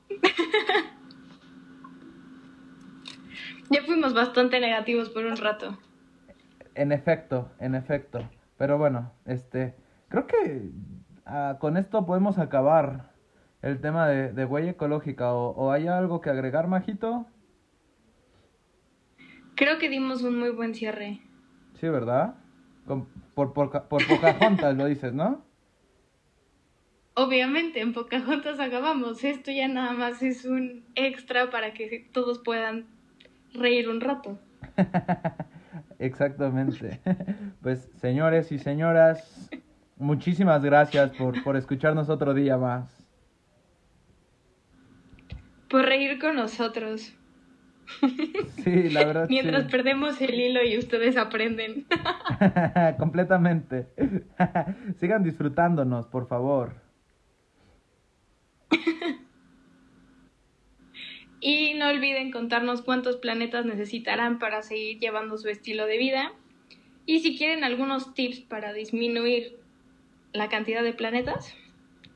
Ya fuimos bastante negativos por un rato. En efecto, en efecto. Pero bueno, este, creo que ah, con esto podemos acabar el tema de, de huella ecológica. ¿O, ¿O hay algo que agregar, Majito? Creo que dimos un muy buen cierre. Sí, ¿verdad? Con- por, por, por Pocahontas lo dices, ¿no? Obviamente, en Pocahontas acabamos. Esto ya nada más es un extra para que todos puedan reír un rato. Exactamente. Pues señores y señoras, muchísimas gracias por, por escucharnos otro día más. Por reír con nosotros. Sí, la verdad. Mientras sí. perdemos el hilo y ustedes aprenden. Completamente. Sigan disfrutándonos, por favor. Y no olviden contarnos cuántos planetas necesitarán para seguir llevando su estilo de vida. Y si quieren algunos tips para disminuir la cantidad de planetas,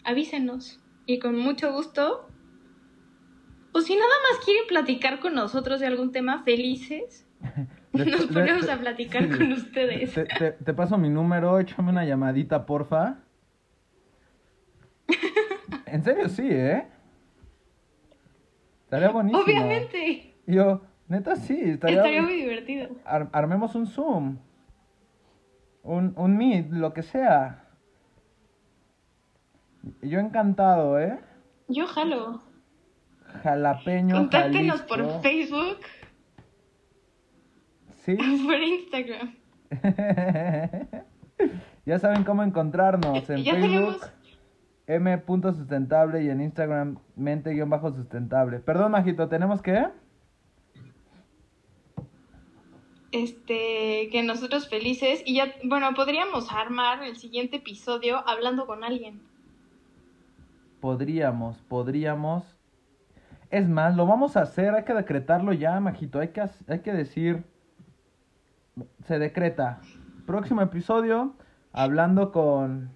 avísenos. Y con mucho gusto. O si nada más quieren platicar con nosotros de algún tema felices, nos ponemos a platicar sí. con ustedes. Te, te- te paso mi número, échame una llamadita, porfa. En serio, sí, ¿eh? Estaría buenísimo. Obviamente. Yo, neta, sí, estaría, Estaría muy divertido. Ar- armemos un Zoom. Un, un Meet, lo que sea. Yo encantado, ¿eh? Yo jalo. Jalapeño, Contáctenos por. Facebook Sí. por Instagram. ya saben cómo encontrarnos en Ya Facebook tenemos- m.sustentable y en Instagram mente-sustentable. Perdón, Majito, ¿tenemos que? Este, que nosotros felices y ya, bueno, podríamos armar el siguiente episodio hablando con alguien. Podríamos, podríamos. Es más, lo vamos a hacer, hay que decretarlo ya, Majito. Hay que, hay que decir. Se decreta. Próximo episodio, hablando con.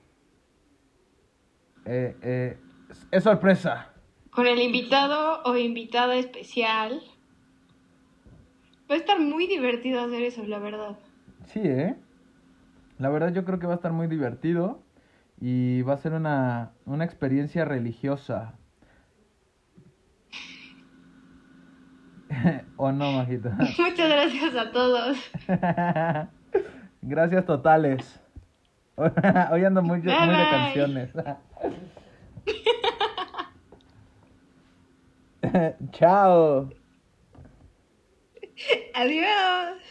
Eh, eh, es sorpresa. Con el invitado o invitada especial. Va a estar muy divertido hacer eso, la verdad. Sí, ¿eh? La verdad yo creo que va a estar muy divertido y va a ser una, una experiencia religiosa. ¿O no, Majito? Muchas gracias a todos. Gracias totales. Hoy ando muy, muy de Bye, bye. canciones. Chao. Adiós.